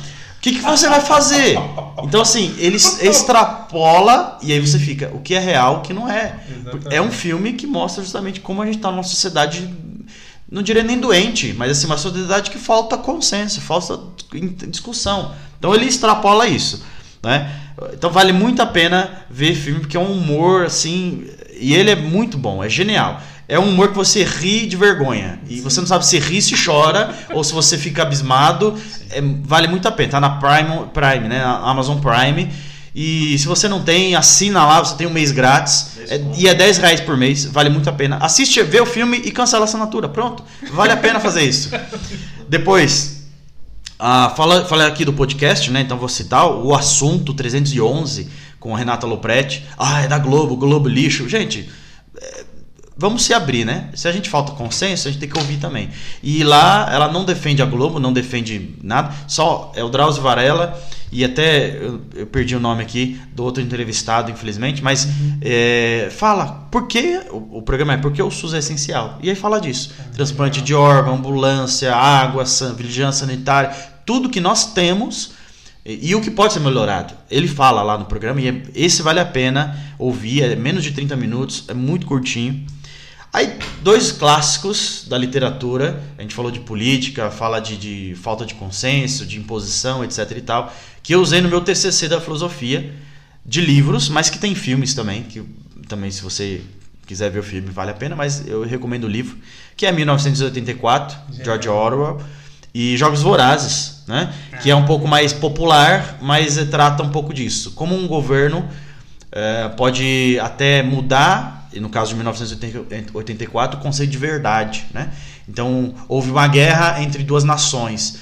[SPEAKER 3] que, que você vai fazer? Então, assim, ele extrapola e aí você fica, o que é real, o que não é. Exatamente. É um filme que mostra justamente como a gente está numa sociedade, não diria nem doente, mas assim, uma sociedade que falta consenso, falta discussão. Então ele extrapola isso, né? Então vale muito a pena ver filme, porque é um humor, assim, e ele é muito bom, é genial é um humor que você ri de vergonha. E você não sabe se ri, se chora, ou se você fica abismado. É, vale muito a pena. Tá na Prime, Prime, né? Na Amazon Prime. E se você não tem, assina lá, você tem um mês grátis. É, e é 10 reais por mês, vale muito a pena. Assiste, vê o filme e cancela a assinatura. Pronto. Vale a pena fazer isso. Depois, ah, fala, falei aqui do podcast, né? Então vou citar o assunto 311 com a Renata Lopretti. Ah, é da Globo, Globo lixo. Gente, é, vamos se abrir, né? Se a gente falta consenso, a gente tem que ouvir também. E lá ela não defende a Globo, não defende nada, só é o Drauzio Varela e até eu, eu perdi o nome aqui do outro entrevistado, infelizmente, mas uhum. é, fala por que o, o, programa é porque o SUS é essencial. E aí fala disso: ah, transplante de órgão, ambulância, água, vigilância sanitária, tudo que nós temos e, e, o que pode ser melhorado. Ele fala lá no programa e é, esse vale a pena ouvir, é menos de 30 minutos, é muito curtinho. Aí, dois clássicos da literatura, a gente falou de política, fala de, de, falta de consenso, de imposição, etc e tal, que eu usei no meu TCC da filosofia, de livros, mas que tem filmes também, que também se você quiser ver o filme vale a pena, mas eu recomendo o livro, que é 1984, George Orwell, e Jogos Vorazes, né? Que é um pouco mais popular, mas trata um pouco disso. Como um governo é, pode até mudar, no caso de 1984, o conceito de verdade, né? Então houve uma guerra entre duas nações.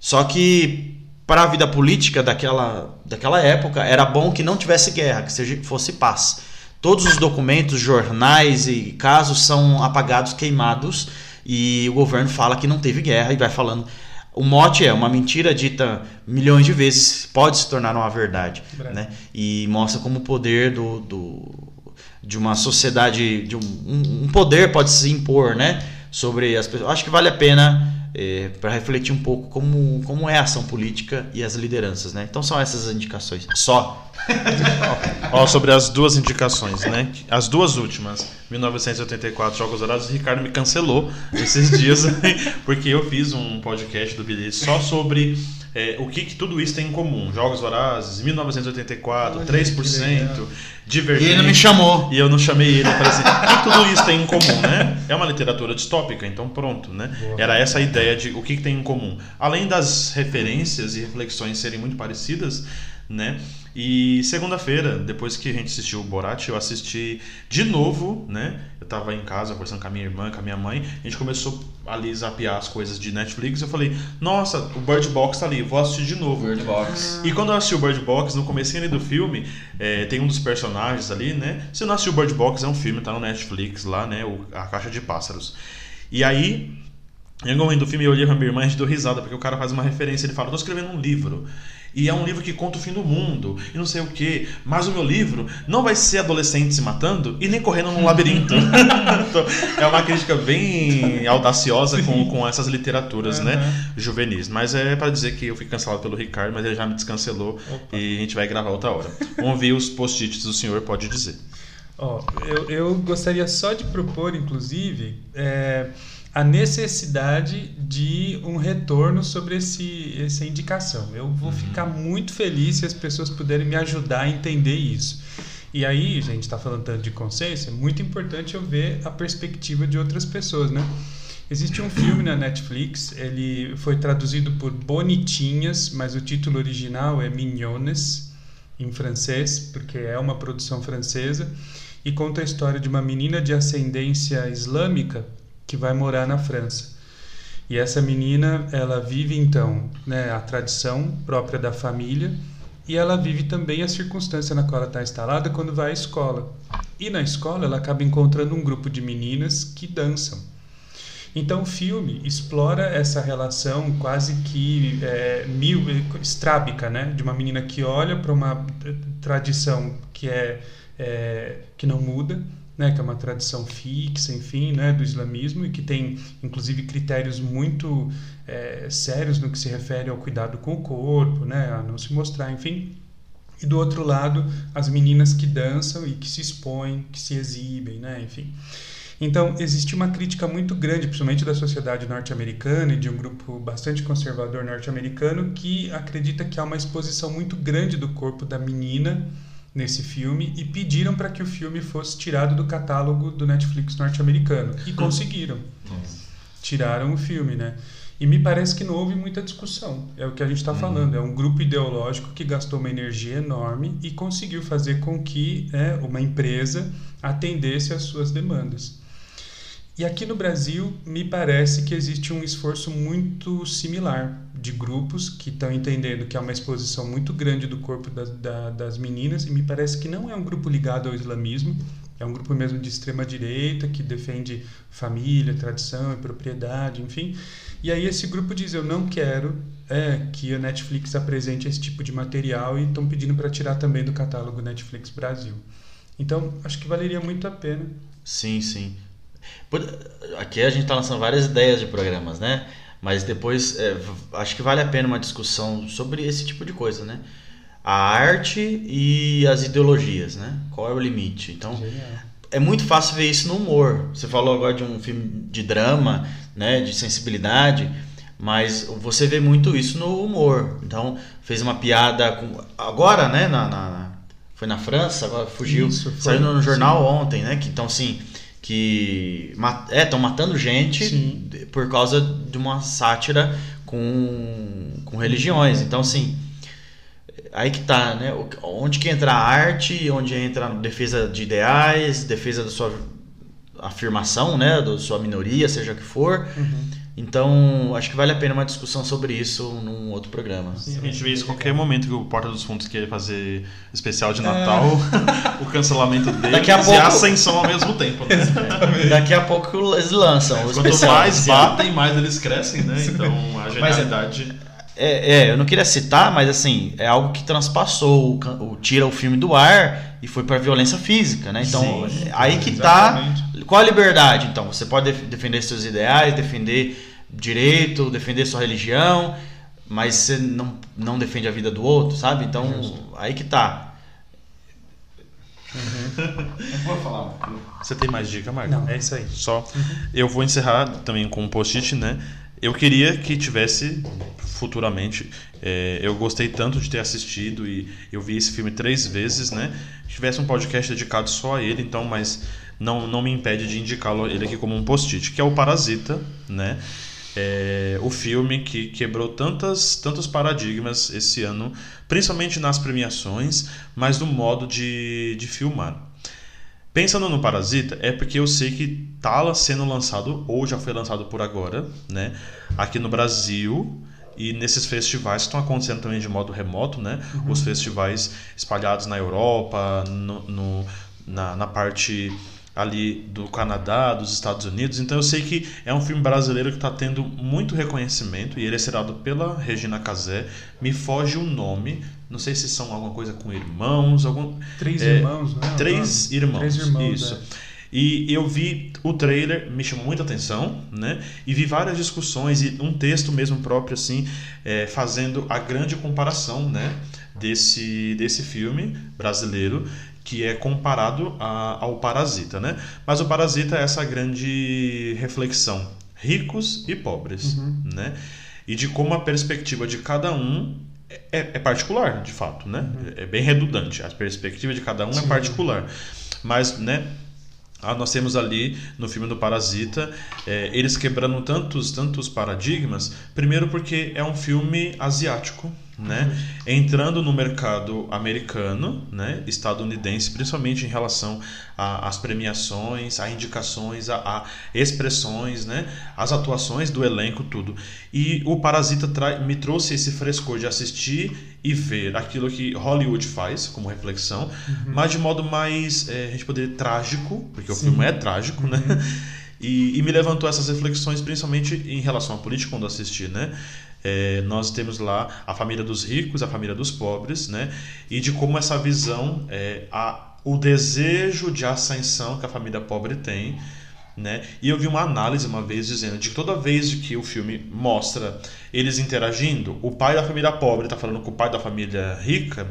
[SPEAKER 3] Só que para a vida política daquela, daquela época era bom que não tivesse guerra, que seja, fosse paz. Todos os documentos, jornais e casos são apagados, queimados e o governo fala que não teve guerra e vai falando. O mote é uma mentira dita milhões de vezes pode se tornar uma verdade, né? E mostra como o poder do, do de uma sociedade, de um, um, poder pode se impor, né? Sobre as pessoas. Acho que vale a pena é, para refletir um pouco como, como é a ação política e as lideranças, né? Então são essas as indicações. Só.
[SPEAKER 1] Ó, sobre as duas indicações, né? As duas últimas, 1984 Jogos Dourados, o Ricardo me cancelou esses dias porque eu fiz um podcast do Bilhete só sobre é, o que, que, tudo isso tem em comum. Jogos Vorazes, 1984, Olha, 3%, Divergente.
[SPEAKER 3] E ele não me chamou.
[SPEAKER 1] E eu não chamei ele. Falei assim, o que tudo isso tem em comum, né? É uma literatura distópica, então pronto, né? Boa. Era essa a ideia de o que, que tem em comum. Além das referências e reflexões serem muito parecidas, né? E segunda-feira, depois que a gente assistiu o Borat, eu assisti de novo, né? Eu tava em casa conversando com a minha irmã, com a minha mãe, a gente começou ali zapear as coisas de Netflix, eu falei, nossa, o Bird Box tá ali, vou assistir de novo.
[SPEAKER 3] Bird Box.
[SPEAKER 1] E quando eu assisti o Bird Box, no começo do filme, é, tem um dos personagens ali, né? Se não assistiu o Bird Box, é um filme, tá no Netflix lá, né? O, a Caixa de Pássaros. E aí, em algum momento do filme, eu olhei pra minha irmã e a gente deu risada, porque o cara faz uma referência, ele fala, tô escrevendo um livro e é um livro que conta o fim do mundo e não sei o que. Mas o meu livro não vai ser adolescente se matando e nem correndo num labirinto. é uma crítica bem audaciosa com, com essas literaturas, uhum. né, juvenis. Mas é para dizer que eu fui cancelado pelo Ricardo, mas ele já me descancelou Opa. e a gente vai gravar outra hora. Vamos ver os post-its do senhor, pode dizer.
[SPEAKER 2] Oh, eu, eu gostaria só de propor, inclusive, é, a necessidade de um retorno sobre esse, essa indicação. Eu vou uhum. ficar muito feliz se as pessoas puderem me ajudar a entender isso. E aí, a gente está falando tanto de consenso, é muito importante eu ver a perspectiva de outras pessoas, né? Existe um filme na Netflix, ele foi traduzido por Bonitinhas, mas o título original é Mignones, em francês, porque é uma produção francesa, e conta a história de uma menina de ascendência islâmica que vai morar na França. E essa menina, ela vive então né, a tradição própria da família e ela vive também a circunstância na qual ela está instalada quando vai à escola. E na escola ela acaba encontrando um grupo de meninas que dançam. Então o filme explora essa relação quase que é, mil, estrábica, né? De uma menina que olha para uma tradição que é, é que não muda né, que é uma tradição fixa, enfim, né, do islamismo e que tem, inclusive, critérios muito é, sérios no que se refere ao cuidado com o corpo, né, a não se mostrar, enfim. E do outro lado, as meninas que dançam e que se expõem, que se exibem, né, enfim. Então, existe uma crítica muito grande, principalmente da sociedade norte-americana e de um grupo bastante conservador norte-americano que acredita que há uma exposição muito grande do corpo da menina nesse filme e pediram para que o filme fosse tirado do catálogo do Netflix norte-americano e conseguiram. Tiraram o filme, né? E me parece que não houve muita discussão. É o que a gente está uhum. falando. É um grupo ideológico que gastou uma energia enorme e conseguiu fazer com que é, uma empresa atendesse às suas demandas. E aqui no Brasil, me parece que existe um esforço muito similar de grupos que estão entendendo que há uma exposição muito grande do corpo das, da, das meninas, e me parece que não é um grupo ligado ao islamismo, É um grupo mesmo de extrema direita que defende família, tradição e propriedade, enfim. E aí esse grupo diz: eu não quero é, que a Netflix apresente esse tipo de material e estão pedindo para tirar também do catálogo Netflix Brasil. Então acho que valeria muito a pena.
[SPEAKER 3] Sim, sim. Aqui a gente está lançando várias ideias de programas, né? Mas depois é, acho que vale a pena uma discussão sobre esse tipo de coisa, né? A arte e as ideologias, né? Qual é o limite? Então, é muito fácil ver isso no humor. Você falou agora de um filme de drama, né? De sensibilidade, mas você vê muito isso no humor. Então, fez uma piada com agora, né? Na, na foi na França, agora fugiu, isso, saiu no jornal sim. ontem, né? Que então assim que é estão matando gente Sim. por causa de uma sátira com, com religiões então assim aí que tá né onde que entra a arte onde entra a defesa de ideais defesa da sua afirmação né da sua minoria seja o que for uhum. Então, acho que vale a pena uma discussão sobre isso num outro programa.
[SPEAKER 1] Sim, a gente vê isso em qualquer momento que o Porta dos Fundos quer fazer especial de Natal, é. o cancelamento dele Daqui a pouco... e a ascensão ao mesmo tempo. Né?
[SPEAKER 3] Daqui a pouco eles lançam. É,
[SPEAKER 1] quanto mais batem, mais eles crescem, né? Então, a genialidade...
[SPEAKER 3] É, é, eu não queria citar, mas assim, é algo que transpassou, o, o tira o filme do ar e foi para violência física, né? Então, Sim, aí que tá exatamente. tá. Qual a liberdade? Então, você pode defender seus ideais, defender direito, defender sua religião, mas você não, não defende a vida do outro, sabe? Então, aí que tá.
[SPEAKER 1] Uhum. vou falar. Você tem mais dica, Marco?
[SPEAKER 2] Não, é isso aí.
[SPEAKER 1] Só. Uhum. Eu vou encerrar também com um post-it, né? Eu queria que tivesse futuramente. É, eu gostei tanto de ter assistido e eu vi esse filme três vezes, né? Tivesse um podcast dedicado só a ele, então, mas não, não me impede de indicá-lo ele aqui como um post-it, que é o Parasita, né? É, o filme que quebrou tantas, tantos paradigmas esse ano, principalmente nas premiações, mas no modo de, de filmar. Pensando no Parasita, é porque eu sei que está sendo lançado, ou já foi lançado por agora, né? Aqui no Brasil e nesses festivais que estão acontecendo também de modo remoto, né? Uhum. Os festivais espalhados na Europa, no, no na, na parte ali do Canadá, dos Estados Unidos. Então eu sei que é um filme brasileiro que está tendo muito reconhecimento e ele é serado pela Regina Casé. Me foge o nome, não sei se são alguma coisa com irmãos, algum
[SPEAKER 2] três é, irmãos, né?
[SPEAKER 1] Três irmãos, três irmãos, isso. É. E eu vi o trailer, me chamou muita atenção, né? E vi várias discussões e um texto mesmo próprio assim, é, fazendo a grande comparação, né? Desse, desse filme brasileiro que é comparado a, ao Parasita, né? Mas o Parasita é essa grande reflexão, ricos e pobres, uhum. né? E de como a perspectiva de cada um é, é particular, de fato, né? Uhum. É bem redundante. A perspectiva de cada um é Sim. é particular. Mas, né? Ah, nós temos ali no filme do Parasita é, eles quebrando tantos tantos paradigmas. Primeiro porque é um filme asiático, né? Entrando no mercado americano, né? Estadunidense, principalmente em relação às premiações, a indicações, a, a, expressões, né? As atuações do elenco, tudo. E o Parasita me trouxe esse frescor de assistir e ver aquilo que Hollywood faz como reflexão, uhum. mas de modo mais, é, a gente poderia trágico, porque Sim. o filme é trágico, né? uhum. né? E, e, me levantou essas reflexões, principalmente em relação à política, quando assisti, né? É, nós temos lá a família dos ricos, a família dos pobres, né? E de como essa visão, é, a, o desejo de ascensão que a família pobre tem, né? E eu vi uma análise uma vez dizendo de que toda vez que o filme mostra eles interagindo, o pai da família pobre está falando com o pai da família rica,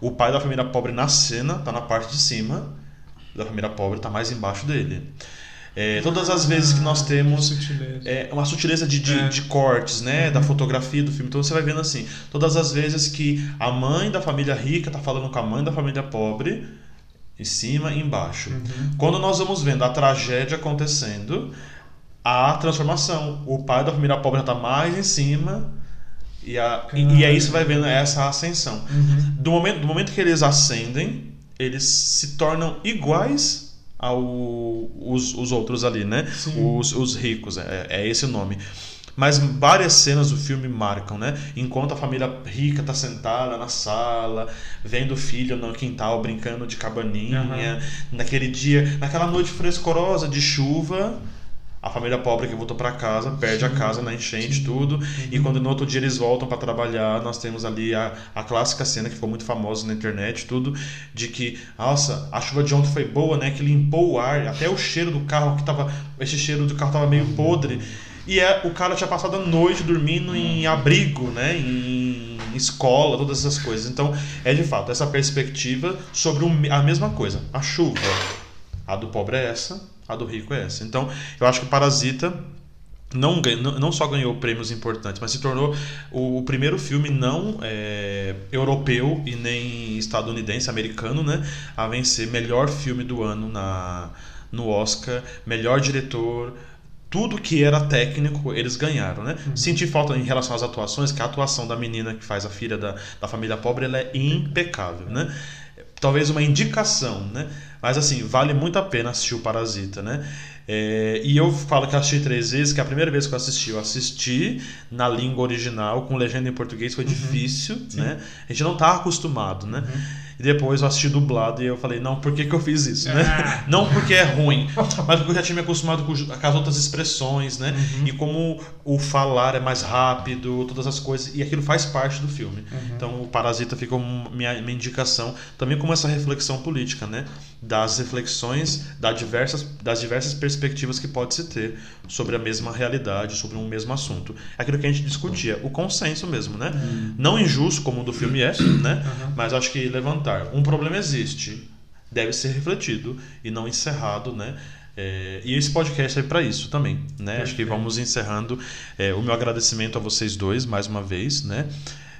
[SPEAKER 1] o pai da família pobre na cena está na parte de cima, da família pobre está mais embaixo dele. É, todas as vezes que nós temos sutileza. É, uma sutileza de, de, é. de cortes, né? Uhum. Da fotografia do filme. Então você vai vendo assim, todas as vezes que a mãe da família rica está falando com a mãe da família pobre, em cima e embaixo. Uhum. Quando nós vamos vendo a tragédia acontecendo, a transformação. O pai da família pobre está mais em cima. E, a, e, e, aí você vai vendo essa ascensão. Uhum. Do, momento, do momento que eles ascendem, eles se tornam iguais ao os, os outros ali, né? Os, os ricos, é, é esse o nome. mas várias cenas do filme marcam, né? Enquanto a família rica tá sentada na sala, vendo o filho no quintal brincando de cabaninha, uhum. naquele dia, naquela noite frescorosa de chuva, a família pobre que voltou para casa perde a casa na enchente, tudo. Uhum. E quando no outro dia eles voltam para trabalhar, nós temos ali a, a clássica cena que ficou muito famosa na internet, tudo, de que, nossa, a chuva de ontem foi boa, né? Que limpou o ar, até o cheiro do carro que tava. Esse cheiro do carro tava meio podre. E é, o cara tinha passado a noite dormindo em abrigo, né? Em escola, todas essas coisas. Então, é de fato essa perspectiva sobre a mesma coisa. A chuva. A do pobre é essa, a do rico é essa. Então, eu acho que Parasita não, não só ganhou prêmios importantes, mas se tornou o, o primeiro filme não é, europeu e nem estadunidense, americano, né, a vencer melhor filme do ano na, no Oscar, melhor diretor, tudo que era técnico eles ganharam, né? Uhum. Senti falta em relação às atuações, que a atuação da menina que faz a filha da, da família pobre ela é impecável, né? Talvez uma indicação, né? Mas assim, vale muito a pena assistir o Parasita, né? É, e eu falo que assisti três vezes, que a primeira vez que eu assisti, eu assisti na língua original, com legenda em português, foi uhum. difícil, Sim. né? A gente não tá acostumado, né? Uhum. E depois eu assisti dublado e eu falei, não, por que, que eu fiz isso, né? Ah. Não porque é ruim, mas porque eu já tinha me acostumado com, com as outras expressões, né? Uhum. E como o falar é mais rápido, todas as coisas, e aquilo faz parte do filme. Uhum. Então o Parasita ficou minha, minha indicação, também como essa reflexão política, né? Das reflexões das diversas, das diversas perspectivas que pode se ter sobre a mesma realidade, sobre um mesmo assunto. É aquilo que a gente discutia, o consenso mesmo, né? Uhum. Não injusto como o do filme é, né? Mas acho que levantar um problema existe, deve ser refletido e não encerrado, né? É, e esse podcast é para isso também, né? Acho que vamos encerrando é, o meu agradecimento a vocês dois mais uma vez, né?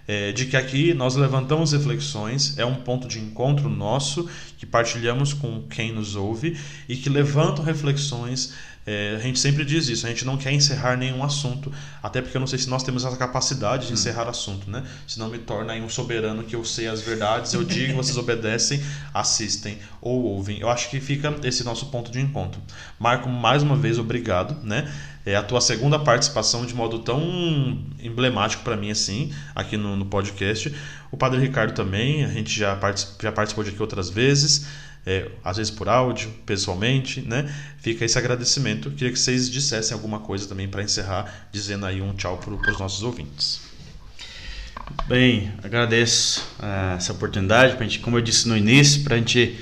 [SPEAKER 1] É, de que aqui nós levantamos reflexões, é um ponto de encontro nosso que partilhamos com quem nos ouve e que levantam reflexões é, a gente sempre diz isso, a gente não quer encerrar nenhum assunto, até porque eu não sei se nós temos essa capacidade de hum. encerrar assunto, né? Senão me torna aí um soberano que eu sei as verdades, eu digo, vocês obedecem, assistem ou ouvem. Eu acho que fica esse nosso ponto de encontro. Marco, mais uma vez, obrigado, né? É a tua segunda participação de modo tão emblemático para mim assim, aqui no, no, podcast. O Padre Ricardo também, a gente já, participou, já participou de aqui outras vezes é, às vezes por áudio, pessoalmente, né? Fica esse agradecimento. Queria que vocês dissessem alguma coisa também para encerrar, dizendo aí um tchau para os nossos ouvintes.
[SPEAKER 3] Bem, agradeço uh, essa oportunidade, pra gente, como eu disse no início, para a gente.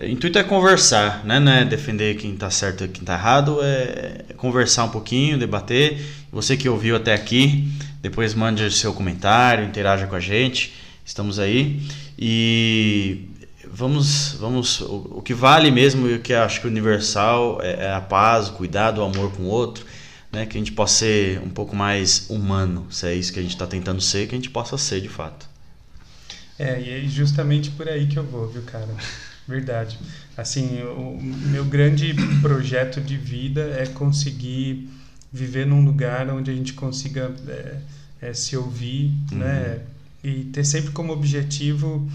[SPEAKER 3] O intuito é conversar, né? Não é defender quem está certo e quem está errado, é conversar um pouquinho, debater. Você que ouviu até aqui, depois mande seu comentário, interaja com a gente. Estamos aí. E vamos, vamos o, o, que vale mesmo e o que acho que universal é, é, a paz, o cuidado, o amor com o outro, né? Que a gente possa ser um pouco mais humano, se é isso que a gente está tentando ser, que a gente possa ser de fato.
[SPEAKER 2] É, e é justamente por aí que eu vou, viu, cara? Verdade. Assim, o meu grande projeto de vida é conseguir viver num lugar onde a gente consiga é, é, se ouvir, uhum. né? E ter sempre como objetivo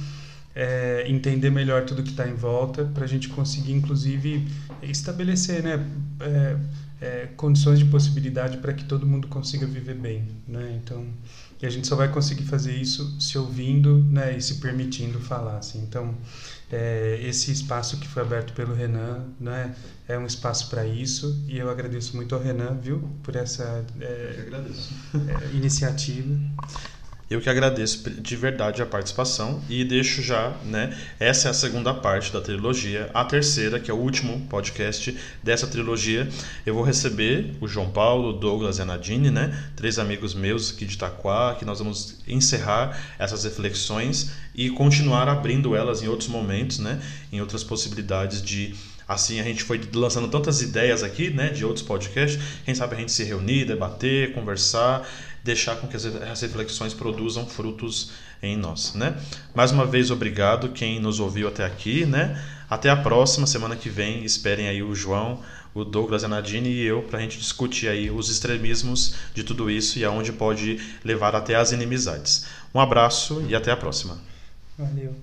[SPEAKER 2] é, entender melhor tudo que está em volta, para a gente conseguir, inclusive, estabelecer né, é, é, condições de possibilidade para que todo mundo consiga viver bem. Né? Então, e a gente só vai conseguir fazer isso se ouvindo né, e se permitindo falar. Assim. Então, é, esse espaço que foi aberto pelo Renan né, é um espaço para isso e eu agradeço muito ao Renan viu por essa é, é, iniciativa
[SPEAKER 1] eu que agradeço de verdade a participação e deixo já, né? Essa é a segunda parte da trilogia. A terceira, que é o último podcast dessa trilogia, eu vou receber o João Paulo, Douglas e a Nadine, né? Três amigos meus aqui de Itaquá, que nós vamos encerrar essas reflexões e continuar abrindo elas em outros momentos, né? Em outras possibilidades de Assim, a gente foi lançando tantas ideias aqui, né, de outros podcasts. Quem sabe a gente se reunir, debater, conversar deixar com que as reflexões produzam frutos em nós, né? Mais uma vez obrigado quem nos ouviu até aqui, né? Até a próxima semana que vem. Esperem aí o João, o Douglas, a Nadine e eu para a gente discutir aí os extremismos de tudo isso e aonde pode levar até as inimizades. Um abraço e até a próxima.
[SPEAKER 2] Valeu.